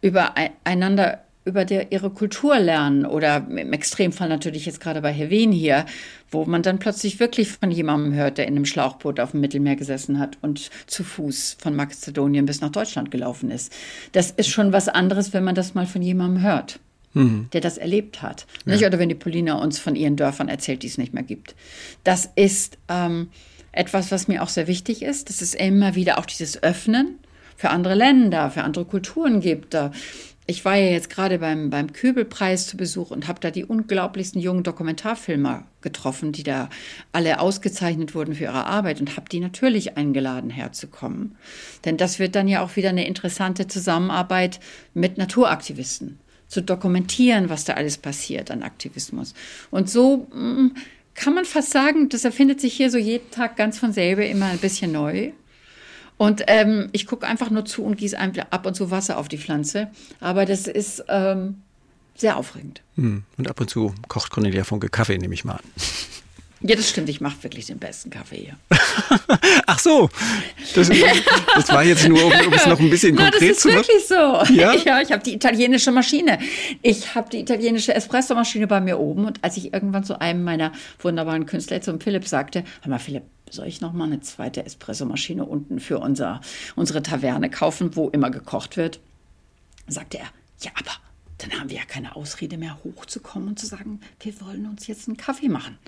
übereinander über der, ihre Kultur lernen oder im Extremfall natürlich jetzt gerade bei Helven hier, wo man dann plötzlich wirklich von jemandem hört, der in einem Schlauchboot auf dem Mittelmeer gesessen hat und zu Fuß von Mazedonien bis nach Deutschland gelaufen ist. Das ist schon was anderes, wenn man das mal von jemandem hört, mhm. der das erlebt hat. Ja. Nicht? Oder wenn die Polina uns von ihren Dörfern erzählt, die es nicht mehr gibt. Das ist ähm, etwas, was mir auch sehr wichtig ist. Das ist immer wieder auch dieses Öffnen für andere Länder, für andere Kulturen gibt. Ich war ja jetzt gerade beim, beim Kübelpreis zu Besuch und habe da die unglaublichsten jungen Dokumentarfilmer getroffen, die da alle ausgezeichnet wurden für ihre Arbeit und habe die natürlich eingeladen, herzukommen. Denn das wird dann ja auch wieder eine interessante Zusammenarbeit mit Naturaktivisten, zu dokumentieren, was da alles passiert an Aktivismus. Und so mm, kann man fast sagen, das erfindet sich hier so jeden Tag ganz von selber immer ein bisschen neu. Und ähm, ich gucke einfach nur zu und gieße ab und zu Wasser auf die Pflanze. Aber das ist ähm, sehr aufregend. Hm. Und ab und zu kocht Cornelia Funke Kaffee, nehme ich mal an. Ja, das stimmt. Ich mache wirklich den besten Kaffee hier. Ach so. Das, das, war jetzt nur, um, um es noch ein bisschen konkret zu machen. Das ist wirklich so. Ja, ja ich habe die italienische Maschine. Ich habe die italienische Espresso-Maschine bei mir oben. Und als ich irgendwann zu einem meiner wunderbaren Künstler, zum Philipp, sagte, hör mal, Philipp, soll ich noch mal eine zweite Espressomaschine unten für unser, unsere Taverne kaufen, wo immer gekocht wird? Sagte er, ja, aber dann haben wir ja keine Ausrede mehr, hochzukommen und zu sagen, wir wollen uns jetzt einen Kaffee machen.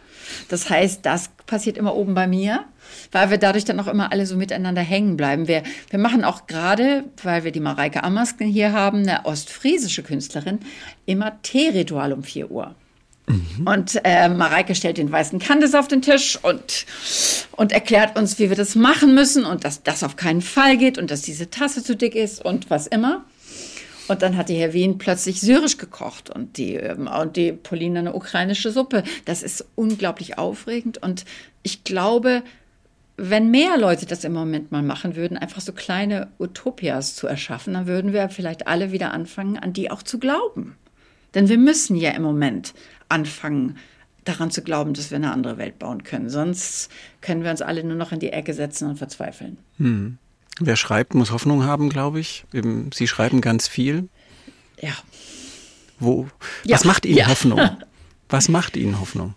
Das heißt, das passiert immer oben bei mir, weil wir dadurch dann auch immer alle so miteinander hängen bleiben. Wir, wir machen auch gerade, weil wir die Mareike Ammersken hier haben, eine ostfriesische Künstlerin, immer Teeritual um 4 Uhr. Mhm. Und äh, Mareike stellt den weißen Candice auf den Tisch und, und erklärt uns, wie wir das machen müssen und dass das auf keinen Fall geht und dass diese Tasse zu dick ist und was immer. Und dann hat die Herr Wien plötzlich syrisch gekocht und die, ähm, und die Paulina eine ukrainische Suppe. Das ist unglaublich aufregend und ich glaube, wenn mehr Leute das im Moment mal machen würden, einfach so kleine Utopias zu erschaffen, dann würden wir vielleicht alle wieder anfangen, an die auch zu glauben. Denn wir müssen ja im Moment anfangen, daran zu glauben, dass wir eine andere Welt bauen können. Sonst können wir uns alle nur noch in die Ecke setzen und verzweifeln. Hm. Wer schreibt, muss Hoffnung haben, glaube ich. Sie schreiben ganz viel. Ja. Wo? Ja. Was macht Ihnen ja. Hoffnung? Was macht Ihnen Hoffnung?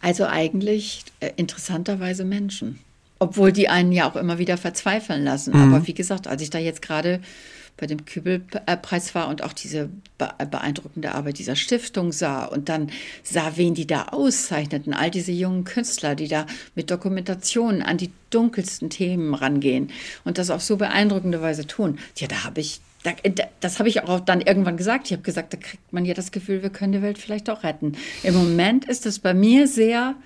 Also eigentlich äh, interessanterweise Menschen. Obwohl die einen ja auch immer wieder verzweifeln lassen. Mhm. Aber wie gesagt, als ich da jetzt gerade bei dem Kübelpreis war und auch diese beeindruckende Arbeit dieser Stiftung sah und dann sah, wen die da auszeichneten, all diese jungen Künstler, die da mit Dokumentationen an die dunkelsten Themen rangehen und das auf so beeindruckende Weise tun. Ja, da habe ich das habe ich auch dann irgendwann gesagt. Ich habe gesagt, da kriegt man ja das Gefühl, wir können die Welt vielleicht auch retten. Im Moment ist es bei mir sehr,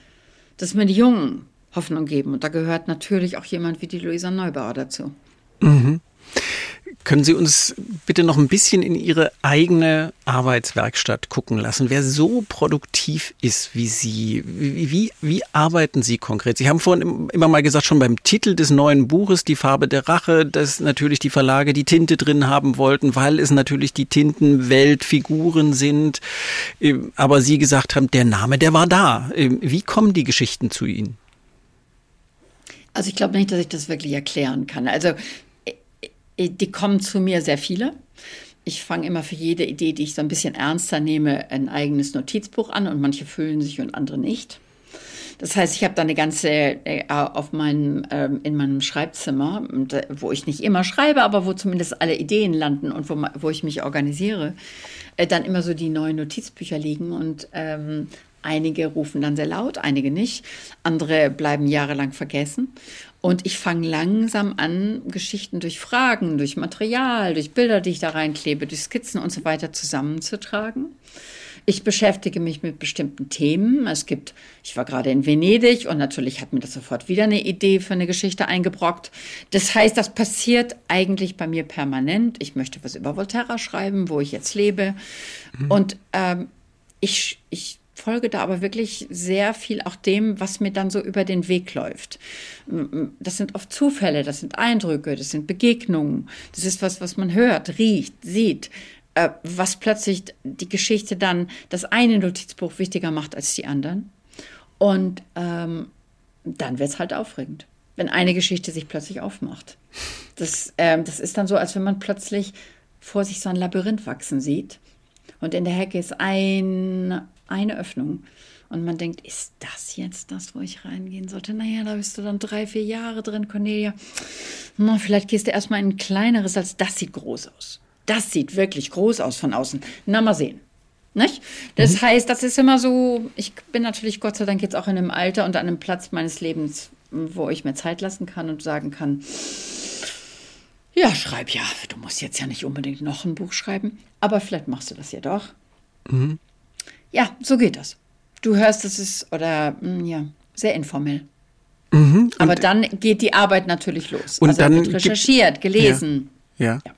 dass mir die Jungen Hoffnung geben. Und da gehört natürlich auch jemand wie die Luisa Neubauer dazu. Mhm. Können Sie uns bitte noch ein bisschen in Ihre eigene Arbeitswerkstatt gucken lassen? Wer so produktiv ist wie Sie, wie, wie, arbeiten Sie konkret? Sie haben vorhin immer mal gesagt, schon beim Titel des neuen Buches, Die Farbe der Rache, dass natürlich die Verlage die Tinte drin haben wollten, weil es natürlich die Tintenweltfiguren sind. Ähm, aber Sie gesagt haben, der Name, der war da. Ähm, wie kommen die Geschichten zu Ihnen? Also ich glaube nicht, dass ich das wirklich erklären kann. Also die kommen zu mir sehr viele. Ich fange immer für jede Idee, die ich so ein bisschen ernster nehme, ein eigenes Notizbuch an und manche füllen sich und andere nicht. Das heißt, ich habe da eine ganze äh, auf meinem ähm, in meinem Schreibzimmer, äh, wo ich nicht immer schreibe, aber wo zumindest alle Ideen landen und wo, wo ich mich organisiere, dann immer so die neuen Notizbücher liegen und ähm, Einige rufen dann sehr laut, einige nicht. Andere bleiben jahrelang vergessen. Und ich fange langsam an, Geschichten durch Fragen, durch Material, durch Bilder, die ich da reinklebe, durch Skizzen und so weiter zusammenzutragen. Ich beschäftige mich mit bestimmten Themen. Es gibt, ich war gerade in Venedig und natürlich hat mir das sofort wieder eine Idee für eine Geschichte eingebrockt. Das heißt, das passiert eigentlich bei mir permanent. Ich möchte was über Volterra schreiben, wo ich jetzt lebe. Mhm. Und ähm, ich, ich folge da aber wirklich sehr viel auch dem, was mir dann so über den Weg läuft. Das sind oft Zufälle, das sind Eindrücke, das sind Begegnungen, das ist was, was man hört, riecht, sieht, äh, was plötzlich die Geschichte dann das eine Notizbuch wichtiger macht als die anderen. Und ähm, dann wird es halt aufregend, wenn eine Geschichte sich plötzlich aufmacht. Das, ähm, das ist dann so, als wenn man plötzlich vor sich so ein Labyrinth wachsen sieht. Und in der Hecke ist ein, eine Öffnung. Und man denkt, ist das jetzt das, wo ich reingehen sollte? Naja, da bist du dann drei, vier Jahre drin, Cornelia. Na, vielleicht gehst du erstmal in ein kleineres, als das sieht groß aus. Das sieht wirklich groß aus von außen. Na, mal sehen. Nicht? Das mhm. heißt, das ist immer so, ich bin natürlich Gott sei Dank jetzt auch in einem Alter und an einem Platz meines Lebens, wo ich mir Zeit lassen kann und sagen kann, ja, schreib ja, du musst jetzt ja nicht unbedingt noch ein Buch schreiben, aber vielleicht machst du das ja doch. Mhm. Ja, so geht das. Du hörst, es ist, oder hm, ja, sehr informell. Mhm, Aber dann geht die Arbeit natürlich los. Und also dann wird recherchiert, gelesen. Ja. ja. ja.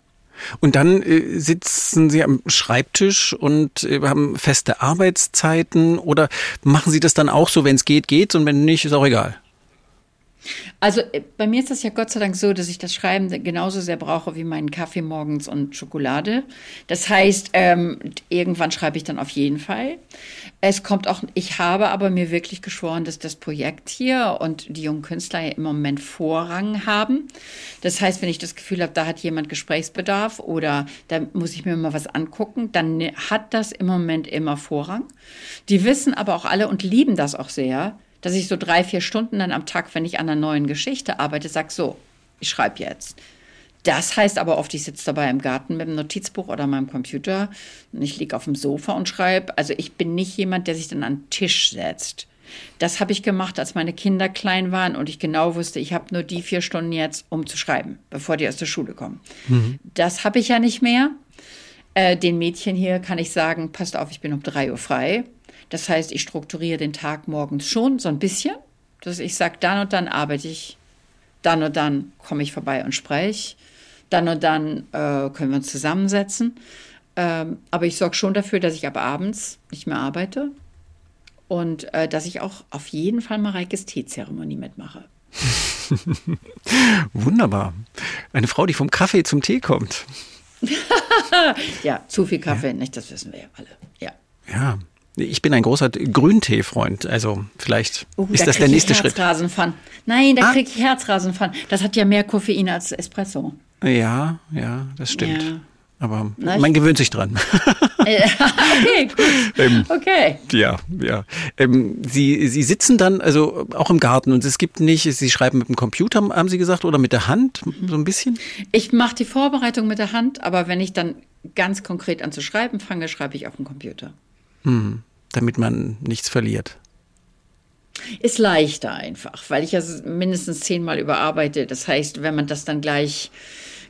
Und dann äh, sitzen Sie am Schreibtisch und äh, haben feste Arbeitszeiten oder machen Sie das dann auch so, wenn es geht, geht's und wenn nicht, ist auch egal? Also äh, bei mir ist das ja Gott sei Dank so, dass ich das Schreiben genauso sehr brauche wie meinen Kaffee morgens und Schokolade. Das heißt, ähm, irgendwann schreibe ich dann auf jeden Fall. Es kommt auch, ich habe aber mir wirklich geschworen, dass das Projekt hier und die jungen Künstler ja im Moment Vorrang haben. Das heißt, wenn ich das Gefühl habe, da hat jemand Gesprächsbedarf oder da muss ich mir mal was angucken, dann hat das im Moment immer Vorrang. Die wissen aber auch alle und lieben das auch sehr, dass ich so drei, vier Stunden dann am Tag, wenn ich an einer neuen Geschichte arbeite, sage, so, ich schreibe jetzt. Das heißt aber oft, ich sitze dabei im Garten mit dem Notizbuch oder meinem Computer und ich liege auf dem Sofa und schreibe. Also ich bin nicht jemand, der sich dann an den Tisch setzt. Das habe ich gemacht, als meine Kinder klein waren und ich genau wusste, ich habe nur die vier Stunden jetzt, um zu schreiben, bevor die aus der Schule kommen. Mhm. Das habe ich ja nicht mehr. Äh, den Mädchen hier kann ich sagen, passt auf, ich bin um drei Uhr frei. Das heißt, ich strukturiere den Tag morgens schon so ein bisschen, dass ich sage, dann und dann arbeite ich, dann und dann komme ich vorbei und spreche, dann und dann äh, können wir uns zusammensetzen. Ähm, aber ich sorge schon dafür, dass ich ab abends nicht mehr arbeite und äh, dass ich auch auf jeden Fall Mareikes Teezeremonie mitmache. Wunderbar. Eine Frau, die vom Kaffee zum Tee kommt. ja, zu viel Kaffee, ja. nicht, das wissen wir ja alle. Ja. Ja, ich bin ein großer Grüntee-Freund. Also vielleicht uh, ist da das der nächste Schritt. Herzrasen Nein, da ah. kriege ich Herzrasen von. Das hat ja mehr Koffein als Espresso. Ja, ja, das stimmt. Ja. Aber Na, man gewöhnt sich dran. okay, gut. ähm, okay. Ja, ja. Ähm, Sie, Sie sitzen dann also auch im Garten und es gibt nicht, Sie schreiben mit dem Computer, haben Sie gesagt, oder mit der Hand, so ein bisschen? Ich mache die Vorbereitung mit der Hand, aber wenn ich dann ganz konkret an zu schreiben fange, schreibe ich auf dem Computer. Hm, damit man nichts verliert. Ist leichter einfach, weil ich ja mindestens zehnmal überarbeite. Das heißt, wenn man das dann gleich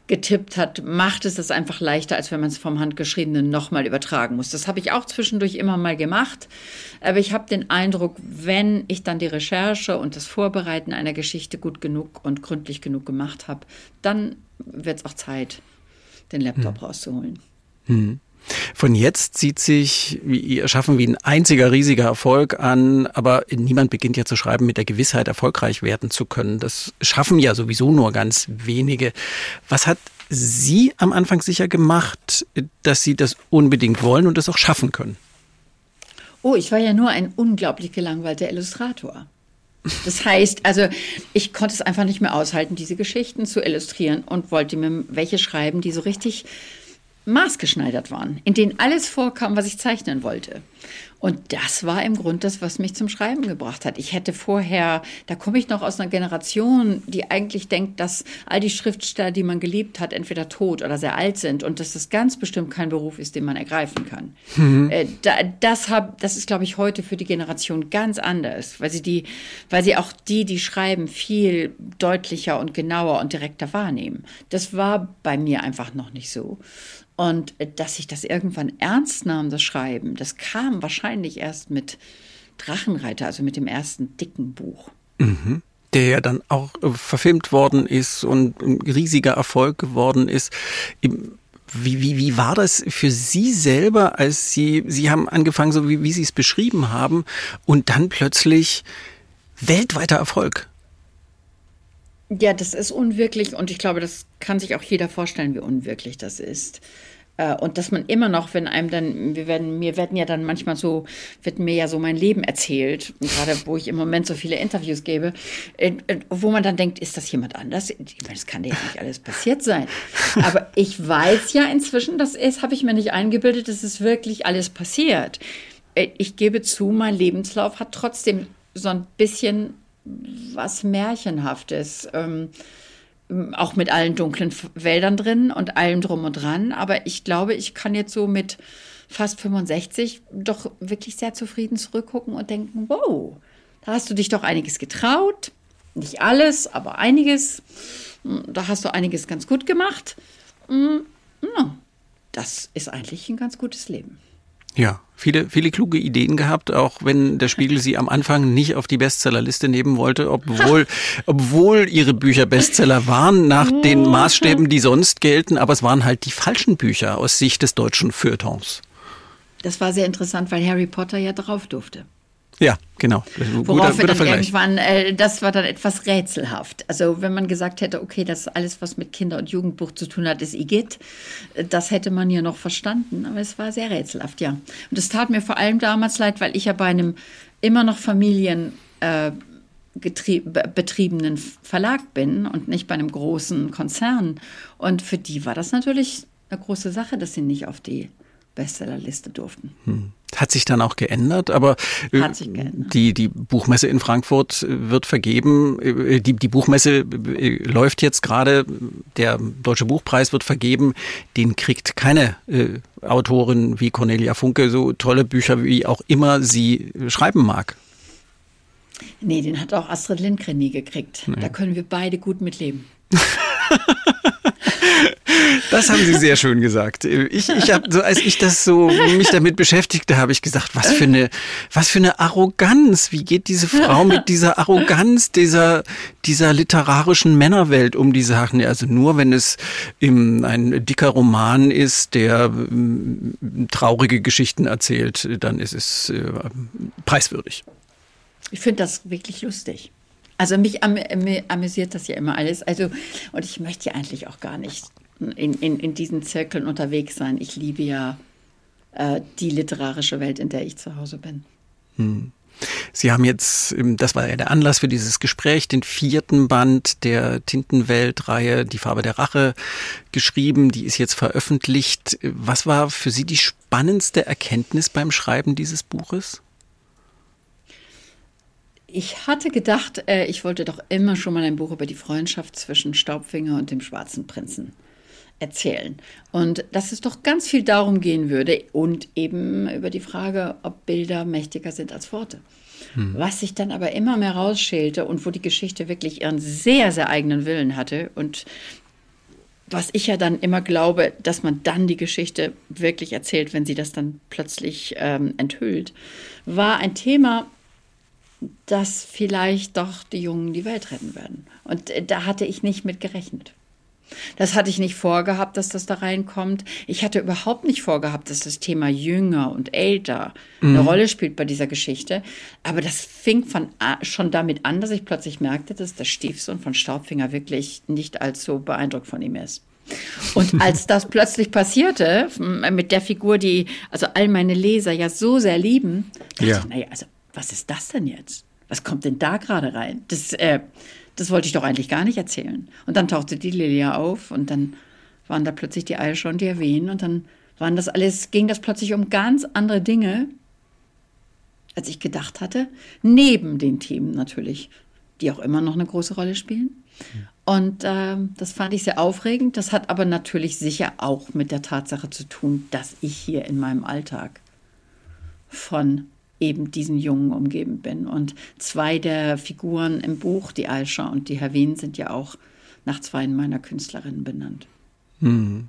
getippt hat, macht es das einfach leichter, als wenn man es vom Handgeschriebenen nochmal übertragen muss. Das habe ich auch zwischendurch immer mal gemacht. Aber ich habe den Eindruck, wenn ich dann die Recherche und das Vorbereiten einer Geschichte gut genug und gründlich genug gemacht habe, dann wird es auch Zeit, den Laptop hm. rauszuholen. Hm. Von jetzt sieht sich ihr Schaffen wie ein einziger riesiger Erfolg an, aber niemand beginnt ja zu schreiben mit der Gewissheit, erfolgreich werden zu können. Das schaffen ja sowieso nur ganz wenige. Was hat Sie am Anfang sicher gemacht, dass Sie das unbedingt wollen und das auch schaffen können? Oh, ich war ja nur ein unglaublich gelangweilter Illustrator. Das heißt, also ich konnte es einfach nicht mehr aushalten, diese Geschichten zu illustrieren und wollte mir welche schreiben, die so richtig maßgeschneidert waren, in denen alles vorkam, was ich zeichnen wollte. Und das war im Grunde das, was mich zum Schreiben gebracht hat. Ich hätte vorher, da komme ich noch aus einer Generation, die eigentlich denkt, dass all die Schriftsteller, die man geliebt hat, entweder tot oder sehr alt sind und dass das ganz bestimmt kein Beruf ist, den man ergreifen kann. Mhm. Äh, das, hab, das ist, glaube ich, heute für die Generation ganz anders, weil sie, die, weil sie auch die, die schreiben, viel deutlicher und genauer und direkter wahrnehmen. Das war bei mir einfach noch nicht so. Und äh, dass ich das irgendwann ernst nahm, das Schreiben, das kam wahrscheinlich erst mit Drachenreiter, also mit dem ersten dicken Buch. Mhm. Der ja dann auch äh, verfilmt worden ist und ein riesiger Erfolg geworden ist. Wie, wie, wie war das für Sie selber, als Sie, Sie haben angefangen, so wie, wie Sie es beschrieben haben, und dann plötzlich weltweiter Erfolg? Ja, das ist unwirklich und ich glaube, das kann sich auch jeder vorstellen, wie unwirklich das ist. Äh, und dass man immer noch, wenn einem dann, wir werden, mir werden ja dann manchmal so, wird mir ja so mein Leben erzählt, gerade wo ich im Moment so viele Interviews gebe, äh, äh, wo man dann denkt, ist das jemand anders? Das kann ja nicht alles passiert sein. Aber ich weiß ja inzwischen, das ist, habe ich mir nicht eingebildet, das ist wirklich alles passiert. Ich gebe zu, mein Lebenslauf hat trotzdem so ein bisschen was Märchenhaftes. Ähm, auch mit allen dunklen Wäldern drin und allem drum und dran. Aber ich glaube, ich kann jetzt so mit fast 65 doch wirklich sehr zufrieden zurückgucken und denken, wow, da hast du dich doch einiges getraut. Nicht alles, aber einiges. Da hast du einiges ganz gut gemacht. Das ist eigentlich ein ganz gutes Leben. Ja, viele, viele kluge Ideen gehabt, auch wenn der Spiegel sie am Anfang nicht auf die Bestsellerliste nehmen wollte, obwohl, obwohl ihre Bücher Bestseller waren nach den Maßstäben, die sonst gelten, aber es waren halt die falschen Bücher aus Sicht des deutschen Feuilletons. Das war sehr interessant, weil Harry Potter ja drauf durfte. Ja, genau. Worauf wir dann Vergleich. irgendwann, äh, das war dann etwas rätselhaft. Also wenn man gesagt hätte, okay, das alles, was mit Kinder- und Jugendbuch zu tun hat, ist Igitt, äh, das hätte man ja noch verstanden. Aber es war sehr rätselhaft, ja. Und es tat mir vor allem damals leid, weil ich ja bei einem immer noch Familien äh, betriebenen Verlag bin und nicht bei einem großen Konzern. Und für die war das natürlich eine große Sache, dass sie nicht auf die Bestsellerliste durften. Hm. Hat sich dann auch geändert, aber äh, geändert. Die, die Buchmesse in Frankfurt äh, wird vergeben. Äh, die, die Buchmesse läuft jetzt gerade, der Deutsche Buchpreis wird vergeben. Den kriegt keine äh, Autorin wie Cornelia Funke so tolle Bücher, wie auch immer sie schreiben mag. Nee, den hat auch Astrid Lindgren nie gekriegt. Nee. Da können wir beide gut mitleben. Das haben Sie sehr schön gesagt. Ich, ich habe, so, als ich das so mich damit beschäftigte, habe ich gesagt, was für eine, was für eine Arroganz. Wie geht diese Frau mit dieser Arroganz dieser, dieser literarischen Männerwelt um die Sachen? Also nur wenn es im, ein dicker Roman ist, der äh, traurige Geschichten erzählt, dann ist es äh, preiswürdig. Ich finde das wirklich lustig. Also mich am, amüsiert das ja immer alles. Also, und ich möchte ja eigentlich auch gar nicht in, in, in diesen Zirkeln unterwegs sein. Ich liebe ja äh, die literarische Welt, in der ich zu Hause bin. Hm. Sie haben jetzt, das war ja der Anlass für dieses Gespräch, den vierten Band der Tintenwelt-Reihe Die Farbe der Rache geschrieben. Die ist jetzt veröffentlicht. Was war für Sie die spannendste Erkenntnis beim Schreiben dieses Buches? Ich hatte gedacht, äh, ich wollte doch immer schon mal ein Buch über die Freundschaft zwischen Staubfinger und dem schwarzen Prinzen erzählen. Und dass es doch ganz viel darum gehen würde und eben über die Frage, ob Bilder mächtiger sind als Worte. Hm. Was sich dann aber immer mehr rausschälte und wo die Geschichte wirklich ihren sehr, sehr eigenen Willen hatte und was ich ja dann immer glaube, dass man dann die Geschichte wirklich erzählt, wenn sie das dann plötzlich ähm, enthüllt, war ein Thema, dass vielleicht doch die Jungen die Welt retten werden. Und äh, da hatte ich nicht mit gerechnet. Das hatte ich nicht vorgehabt, dass das da reinkommt. Ich hatte überhaupt nicht vorgehabt, dass das Thema Jünger und Älter mhm. eine Rolle spielt bei dieser Geschichte. Aber das fing von, schon damit an, dass ich plötzlich merkte, dass der Stiefsohn von Staubfinger wirklich nicht allzu beeindruckt von ihm ist. Und als das plötzlich passierte, mit der Figur, die also all meine Leser ja so sehr lieben, dachte ja. ich, naja, also was ist das denn jetzt? Was kommt denn da gerade rein? Das, äh, das wollte ich doch eigentlich gar nicht erzählen. Und dann tauchte die Lilia auf und dann waren da plötzlich die Eilsche und die Erwähnen und dann waren das alles, ging das plötzlich um ganz andere Dinge, als ich gedacht hatte, neben den Themen natürlich, die auch immer noch eine große Rolle spielen. Und äh, das fand ich sehr aufregend. Das hat aber natürlich sicher auch mit der Tatsache zu tun, dass ich hier in meinem Alltag von eben diesen Jungen umgeben bin. Und zwei der Figuren im Buch, die Aisha und die Herwin, sind ja auch nach zwei meiner Künstlerinnen benannt. Mhm.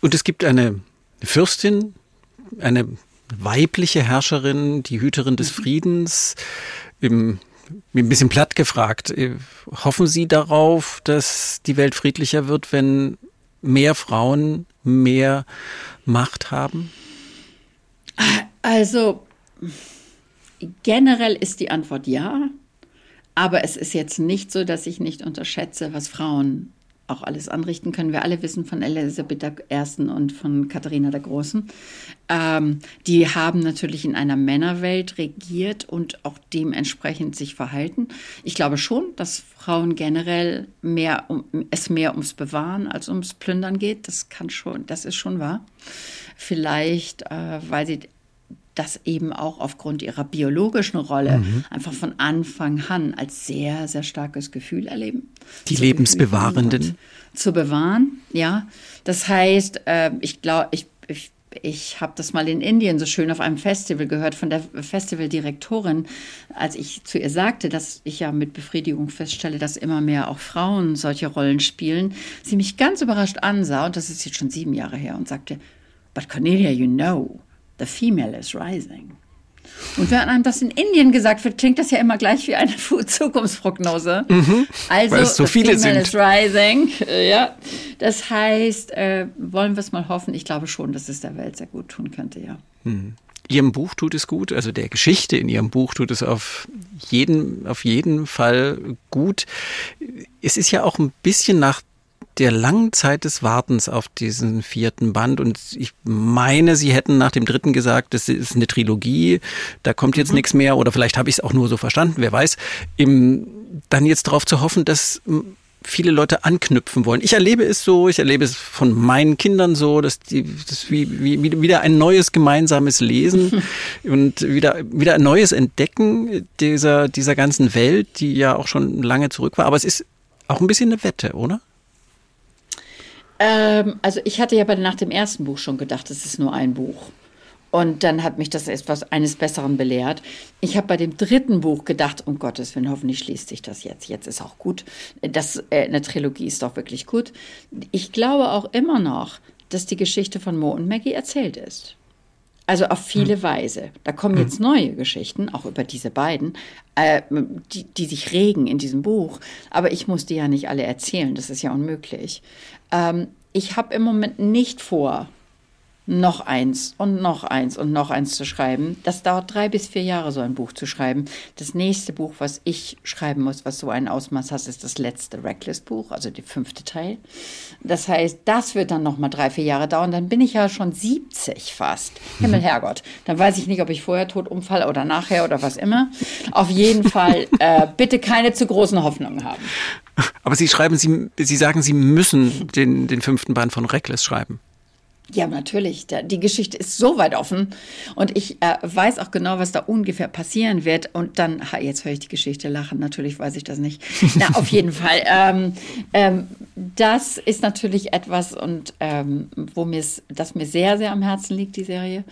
Und es gibt eine Fürstin, eine weibliche Herrscherin, die Hüterin des mhm. Friedens. Im, ein bisschen platt gefragt, äh, hoffen Sie darauf, dass die Welt friedlicher wird, wenn mehr Frauen mehr Macht haben? Also Generell ist die Antwort ja, aber es ist jetzt nicht so, dass ich nicht unterschätze, was Frauen auch alles anrichten, können wir alle wissen von Elisabeth I. und von Katharina der Großen. Ähm, die haben natürlich in einer Männerwelt regiert und auch dementsprechend sich verhalten. Ich glaube schon, dass Frauen generell mehr um, es mehr ums Bewahren als ums Plündern geht. Das kann schon, das ist schon wahr. Vielleicht, äh, weil sie das eben auch aufgrund ihrer biologischen Rolle mhm. einfach von Anfang an als sehr, sehr starkes Gefühl erleben. Die zu Lebensbewahrenden. Zu bewahren, ja. Das heißt, äh, ich glaube, ich, ich, ich habe das mal in Indien so schön auf einem Festival gehört von der Festivaldirektorin, als ich zu ihr sagte, dass ich ja mit Befriedigung feststelle, dass immer mehr auch Frauen solche Rollen spielen. Sie mich ganz überrascht ansah, und das ist jetzt schon sieben Jahre her, und sagte, But Cornelia, you know, The Female is Rising. Und wenn einem das in Indien gesagt wird, klingt das ja immer gleich wie eine Zukunftsprognose. Mhm, also, weil es so viele Female sind. is Rising. Ja. Das heißt, äh, wollen wir es mal hoffen. Ich glaube schon, dass es der Welt sehr gut tun könnte, ja. Mhm. Ihrem Buch tut es gut, also der Geschichte in Ihrem Buch tut es auf jeden, auf jeden Fall gut. Es ist ja auch ein bisschen nach der langen Zeit des Wartens auf diesen vierten Band und ich meine, Sie hätten nach dem dritten gesagt, das ist eine Trilogie, da kommt jetzt mhm. nichts mehr oder vielleicht habe ich es auch nur so verstanden, wer weiß. Im, dann jetzt darauf zu hoffen, dass viele Leute anknüpfen wollen. Ich erlebe es so, ich erlebe es von meinen Kindern so, dass die das wie, wie wieder ein neues gemeinsames Lesen und wieder wieder ein neues Entdecken dieser dieser ganzen Welt, die ja auch schon lange zurück war. Aber es ist auch ein bisschen eine Wette, oder? Ähm, also ich hatte ja bei, nach dem ersten Buch schon gedacht, es ist nur ein Buch. Und dann hat mich das etwas eines Besseren belehrt. Ich habe bei dem dritten Buch gedacht, um Gottes Willen, hoffentlich schließt sich das jetzt. Jetzt ist auch gut. Das, äh, eine Trilogie ist doch wirklich gut. Ich glaube auch immer noch, dass die Geschichte von Mo und Maggie erzählt ist. Also auf viele hm. Weise. Da kommen hm. jetzt neue Geschichten, auch über diese beiden, äh, die, die sich regen in diesem Buch. Aber ich muss die ja nicht alle erzählen, das ist ja unmöglich. Ähm, ich habe im Moment nicht vor, noch eins und noch eins und noch eins zu schreiben. Das dauert drei bis vier Jahre, so ein Buch zu schreiben. Das nächste Buch, was ich schreiben muss, was so ein Ausmaß hat, ist das letzte Reckless-Buch, also der fünfte Teil. Das heißt, das wird dann noch mal drei, vier Jahre dauern. Dann bin ich ja schon 70 fast. Himmel, mhm. Herrgott. Dann weiß ich nicht, ob ich vorher tot umfall oder nachher oder was immer. Auf jeden Fall äh, bitte keine zu großen Hoffnungen haben. Aber Sie schreiben, Sie, Sie sagen, Sie müssen den, den fünften Band von Reckless schreiben. Ja, natürlich. Die Geschichte ist so weit offen und ich äh, weiß auch genau, was da ungefähr passieren wird. Und dann, ha, jetzt höre ich die Geschichte lachen, natürlich weiß ich das nicht. Na, auf jeden Fall. Ähm, ähm, das ist natürlich etwas, und ähm, wo mir das mir sehr, sehr am Herzen liegt, die Serie.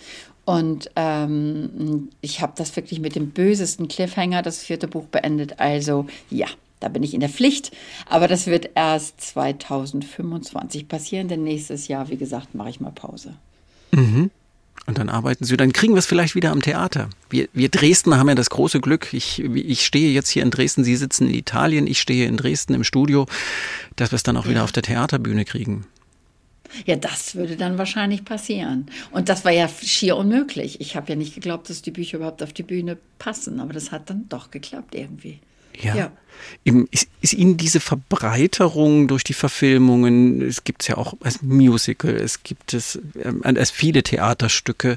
Und ähm, ich habe das wirklich mit dem bösesten Cliffhanger, das vierte Buch, beendet. Also ja, da bin ich in der Pflicht. Aber das wird erst 2025 passieren, denn nächstes Jahr, wie gesagt, mache ich mal Pause. Mhm. Und dann arbeiten Sie, dann kriegen wir es vielleicht wieder am Theater. Wir, wir Dresdner haben ja das große Glück, ich, ich stehe jetzt hier in Dresden, Sie sitzen in Italien, ich stehe in Dresden im Studio, dass wir es dann auch wieder auf der Theaterbühne kriegen. Ja, das würde dann wahrscheinlich passieren. Und das war ja schier unmöglich. Ich habe ja nicht geglaubt, dass die Bücher überhaupt auf die Bühne passen, aber das hat dann doch geklappt irgendwie. Ja. ja. Ist, ist, Ihnen diese Verbreiterung durch die Verfilmungen, es gibt es ja auch als Musical, es gibt es ähm, als viele Theaterstücke,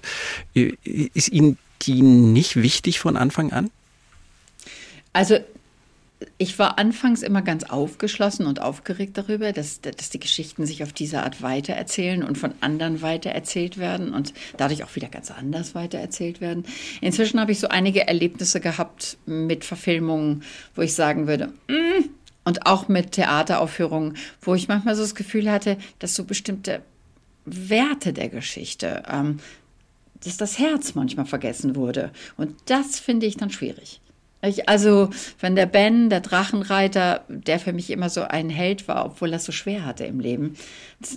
ist Ihnen die nicht wichtig von Anfang an? Also ich war anfangs immer ganz aufgeschlossen und aufgeregt darüber, dass, dass die Geschichten sich auf diese Art weitererzählen und von anderen weitererzählt werden und dadurch auch wieder ganz anders weitererzählt werden. Inzwischen habe ich so einige Erlebnisse gehabt mit Verfilmungen, wo ich sagen würde, mm, und auch mit Theateraufführungen, wo ich manchmal so das Gefühl hatte, dass so bestimmte Werte der Geschichte, ähm, dass das Herz manchmal vergessen wurde. Und das finde ich dann schwierig. Ich, also, wenn der Ben, der Drachenreiter, der für mich immer so ein Held war, obwohl er so schwer hatte im Leben,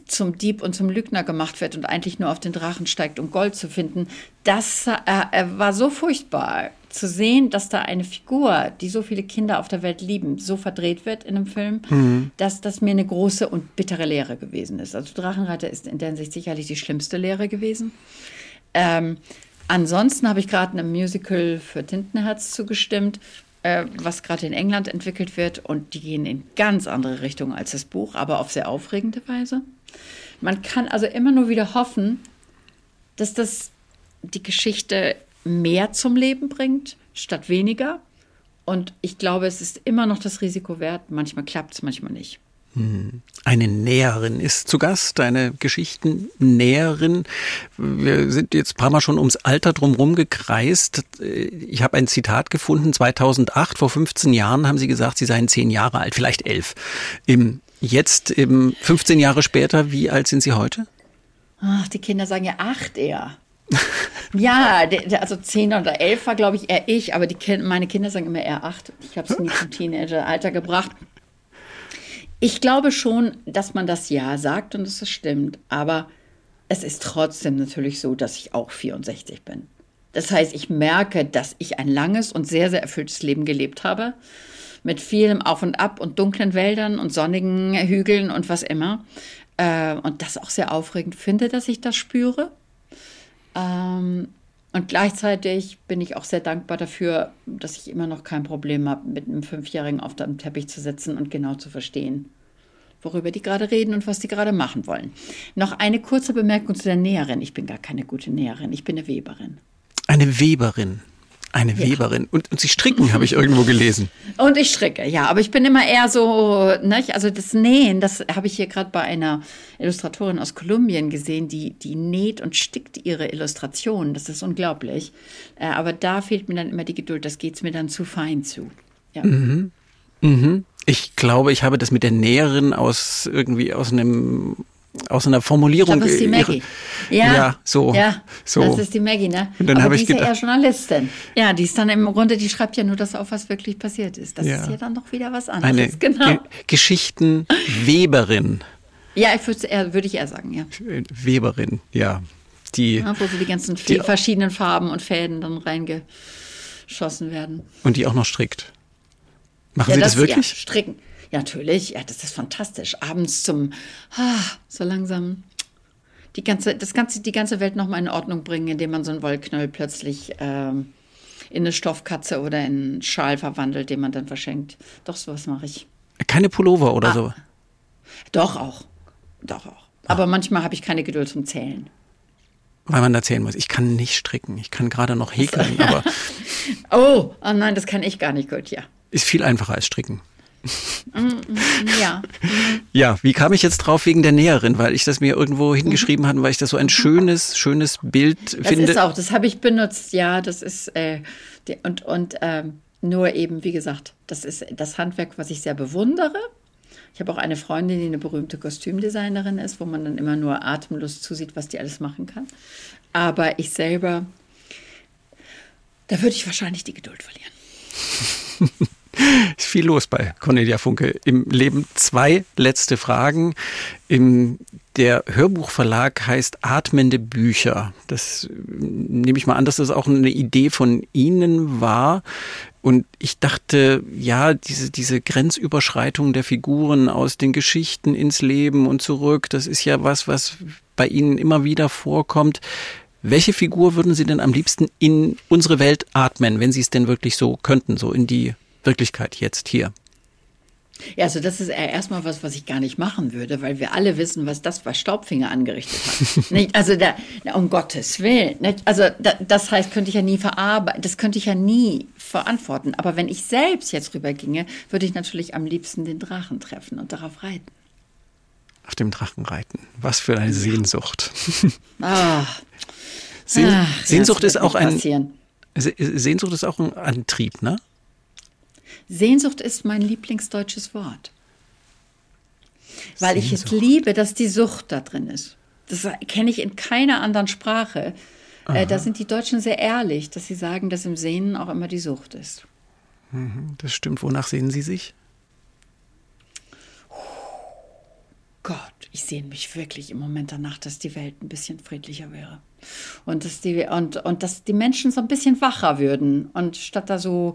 zum Dieb und zum Lügner gemacht wird und eigentlich nur auf den Drachen steigt, um Gold zu finden, das äh, war so furchtbar zu sehen, dass da eine Figur, die so viele Kinder auf der Welt lieben, so verdreht wird in einem Film, mhm. dass das mir eine große und bittere Lehre gewesen ist. Also Drachenreiter ist in der Hinsicht sicherlich die schlimmste Lehre gewesen. Ähm, Ansonsten habe ich gerade einem Musical für Tintenherz zugestimmt. äh, was gerade in England entwickelt wird und die gehen in ganz andere Richtungen als das Buch, aber auf sehr aufregende Weise. Man kann also immer nur wieder hoffen, dass das die Geschichte mehr zum Leben bringt, statt weniger. Und ich glaube, es ist immer noch das Risiko wert. Manchmal klappt es, manchmal nicht. Eine Näherin ist zu Gast, eine Geschichtennäherin. Wir sind jetzt ein paar Mal schon ums Alter drumherum gekreist. Ich habe ein Zitat gefunden, 2008, vor 15 Jahren haben Sie gesagt, Sie seien zehn Jahre alt, vielleicht elf. Jetzt, 15 Jahre später, wie alt sind Sie heute? Ach, die Kinder sagen ja acht eher. ja, also zehn oder elf war, glaube ich, eher ich, aber die meine Kinder sagen immer eher acht. Ich habe es nie zum Teenageralter gebracht. Ich glaube schon, dass man das Ja sagt und dass es stimmt, aber es ist trotzdem natürlich so, dass ich auch 64 bin. Das heißt, ich merke, dass ich ein langes und sehr, sehr erfülltes Leben gelebt habe. Mit vielem Auf und Ab und dunklen Wäldern und sonnigen Hügeln und was immer. Äh, und das auch sehr aufregend finde, dass ich das spüre. Und gleichzeitig bin ich auch sehr dankbar dafür, dass ich immer noch kein Problem habe, mit einem Fünfjährigen auf dem Teppich zu sitzen und genau zu verstehen, worüber die gerade reden und was die gerade machen wollen. Noch eine kurze Bemerkung zu der Näherin. Ich bin gar keine gute Näherin, ich bin eine Weberin. Eine Weberin. Eine ja. Weberin. Und, und Sie stricken, habe ich irgendwo gelesen. Und ich stricke, ja. Aber ich bin immer eher so, ne, also das Nähen, das habe ich hier gerade bei einer Illustratorin aus Kolumbien gesehen, die, die näht und stickt ihre Illustrationen. Das ist unglaublich. Äh, aber da fehlt mir dann immer die Geduld. Das geht es mir dann zu fein zu. Ja. Mhm. Mhm. Ich glaube, ich habe das mit der Näherin aus irgendwie aus einem aus einer Formulierung. Ich glaub, das ist die Maggie. Ja, ja, so. Ja, so. das ist die Maggie, ne? Und dann Aber die ich ist ja eher Journalistin. Ja, die ist dann im Grunde, die schreibt ja nur das auf, was wirklich passiert ist. Das Ja. ist ja dann doch wieder was anderes. eine genau. Ge Geschichtenweberin. Ja, ich würde eher, würde ich eher sagen, ja. Weberin, ja. Die, ja. Wo so die ganzen Die- verschiedenen Farben und Fäden dann reingeschossen werden. und die auch noch strickt. Machen ja, Sie das, wirklich? Ja, stricken. Ja, natürlich. Ja, das ist fantastisch. Abends zum, ah, so langsam die ganze, das ganze, die ganze Welt nochmal in Ordnung bringen, indem man so einen Wollknäuel plötzlich ähm, in eine Stoffkatze oder in einen Schal verwandelt, den man dann verschenkt. Doch, sowas mache ich. Keine Pullover oder Ah. so. Doch auch. Doch auch. Aber manchmal habe ich keine Geduld zum Zählen. Weil man erzählen muss, ich kann nicht stricken. Ich kann gerade noch häkeln, aber Oh, oh nein, das kann ich gar nicht gut, ja. ist viel einfacher als stricken. Ja. Ja, wie kam ich jetzt drauf wegen der Näherin? Weil ich das mir irgendwo hingeschrieben hatte, weil ich das so ein schönes, schönes Bild Das finde. ist auch, das habe ich benutzt, ja, das ist, äh, die, und, und ähm, nur eben, wie gesagt, das ist das Handwerk, was ich sehr bewundere. Ich habe auch eine Freundin, die eine berühmte Kostümdesignerin ist, wo man dann immer nur atemlos zusieht, was die alles machen kann. Aber ich selber, da würde ich wahrscheinlich die Geduld verlieren. Ist viel los bei Cornelia Funke im Leben. Zwei letzte Fragen. Im, der Hörbuchverlag heißt Atmende Bücher. Das äh, nehme ich mal an, dass das auch eine Idee von Ihnen war. Und ich dachte, ja, diese, diese Grenzüberschreitung der Figuren aus den Geschichten ins Leben und zurück, das ist ja was, was bei Ihnen immer wieder vorkommt. Welche Figur würden Sie denn am liebsten in unsere Welt atmen, wenn Sie es denn wirklich so könnten, so in die Wirklichkeit jetzt hier? Ja, also das ist erstmal was, was ich gar nicht machen würde, weil wir alle wissen, was das bei Staubfinger angerichtet hat. nicht? Also da, um Gottes Willen. Nicht? Also da, das heißt, könnte ich ja nie verarbeiten, das könnte ich ja nie verantworten. Aber wenn ich selbst jetzt rüberginge, würde ich natürlich am liebsten den Drachen treffen und darauf reiten. Auf dem Drachen reiten. Was für eine Sehnsucht. Ah, Sehn ach, Sehnsucht ist auch ein passieren. Se- Sehnsucht ist auch ein Antrieb, ne? Sehnsucht ist mein lieblingsdeutsches Wort. Weil ich es Sehnsucht. liebe, dass die Sucht da drin ist. Das kenne ich in keiner anderen Sprache. Äh, da sind die Deutschen sehr ehrlich, dass sie sagen, dass im Sehnen auch immer die Sucht ist. Das stimmt. Wonach sehnen Sie sich? Gott, ich sehne mich wirklich im Moment danach, dass die Welt ein bisschen friedlicher wäre. Und dass die, und, und dass die Menschen so ein bisschen wacher würden. Und statt da so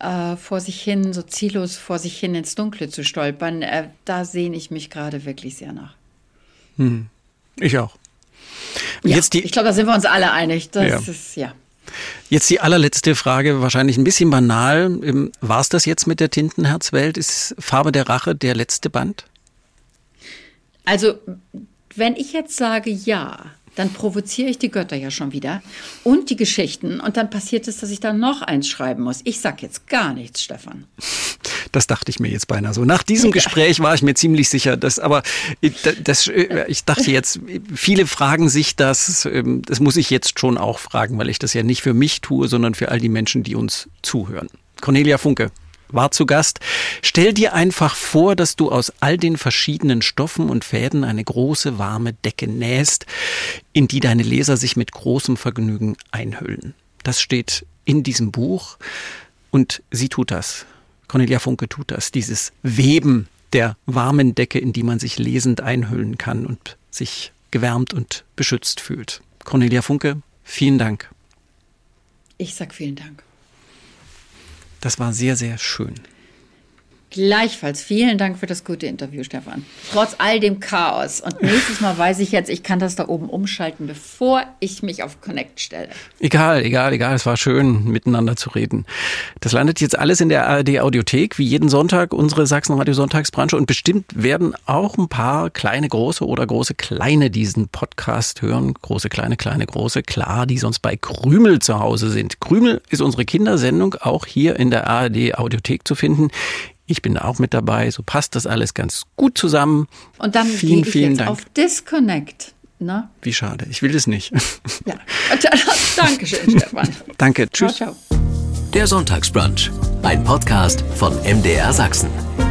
äh, vor sich hin, so ziellos vor sich hin ins Dunkle zu stolpern, äh, da sehne ich mich gerade wirklich sehr nach. Ich auch. Ja, jetzt die, ich glaube, da sind wir uns alle einig. Das Ja. ist, ja. Jetzt die allerletzte Frage, wahrscheinlich ein bisschen banal. Ähm, War es das jetzt mit der Tintenherzwelt? Ist Farbe der Rache der letzte Band? Also, wenn ich jetzt sage ja, dann provoziere ich die Götter ja schon wieder und die Geschichten und dann passiert es, dass ich dann noch eins schreiben muss. Ich sag jetzt gar nichts, Stefan. Das dachte ich mir jetzt beinahe so. Nach diesem Gespräch war ich mir ziemlich sicher, dass, aber das, äh, ich dachte jetzt, viele fragen sich das, ähm, das muss ich jetzt schon auch fragen, weil ich das ja nicht für mich tue, sondern für all die Menschen, die uns zuhören. Cornelia Funke, war zu Gast. Stell dir einfach vor, dass du aus all den verschiedenen Stoffen und Fäden eine große warme Decke nähst, in die deine Leser sich mit großem Vergnügen einhüllen. Das steht in diesem Buch und sie tut das. Cornelia Funke tut das, dieses Weben der warmen Decke, in die man sich lesend einhüllen kann und sich gewärmt und beschützt fühlt. Cornelia Funke, vielen Dank. Ich sag vielen Dank. Das war sehr, sehr schön. Gleichfalls. Vielen Dank für das gute Interview, Stefan. Trotz all dem Chaos. Und nächstes Mal weiß ich jetzt, ich kann das da oben umschalten, bevor ich mich auf Connect stelle. Egal, egal, egal. Es war schön, miteinander zu reden. Das landet jetzt alles in der ARD Audiothek, wie jeden Sonntag unsere Sachsenradio Sonntagsbranche. Und bestimmt werden auch ein paar kleine, große oder große, kleine diesen Podcast hören. Große, kleine, kleine, große, klar, die sonst bei Krümel zu Hause sind. Krümel ist unsere Kindersendung auch hier in der ARD Audiothek zu finden. Ich bin auch mit dabei. So passt das alles ganz gut zusammen. Und dann vielen, gehe ich vielen jetzt Dank. auf Disconnect. Na? Wie schade. Ich will das nicht. Ja. Dankeschön, Stefan. Danke. Tschüss. Ciao, ciao. Der Sonntagsbrunch. Ein Podcast von MDR Sachsen.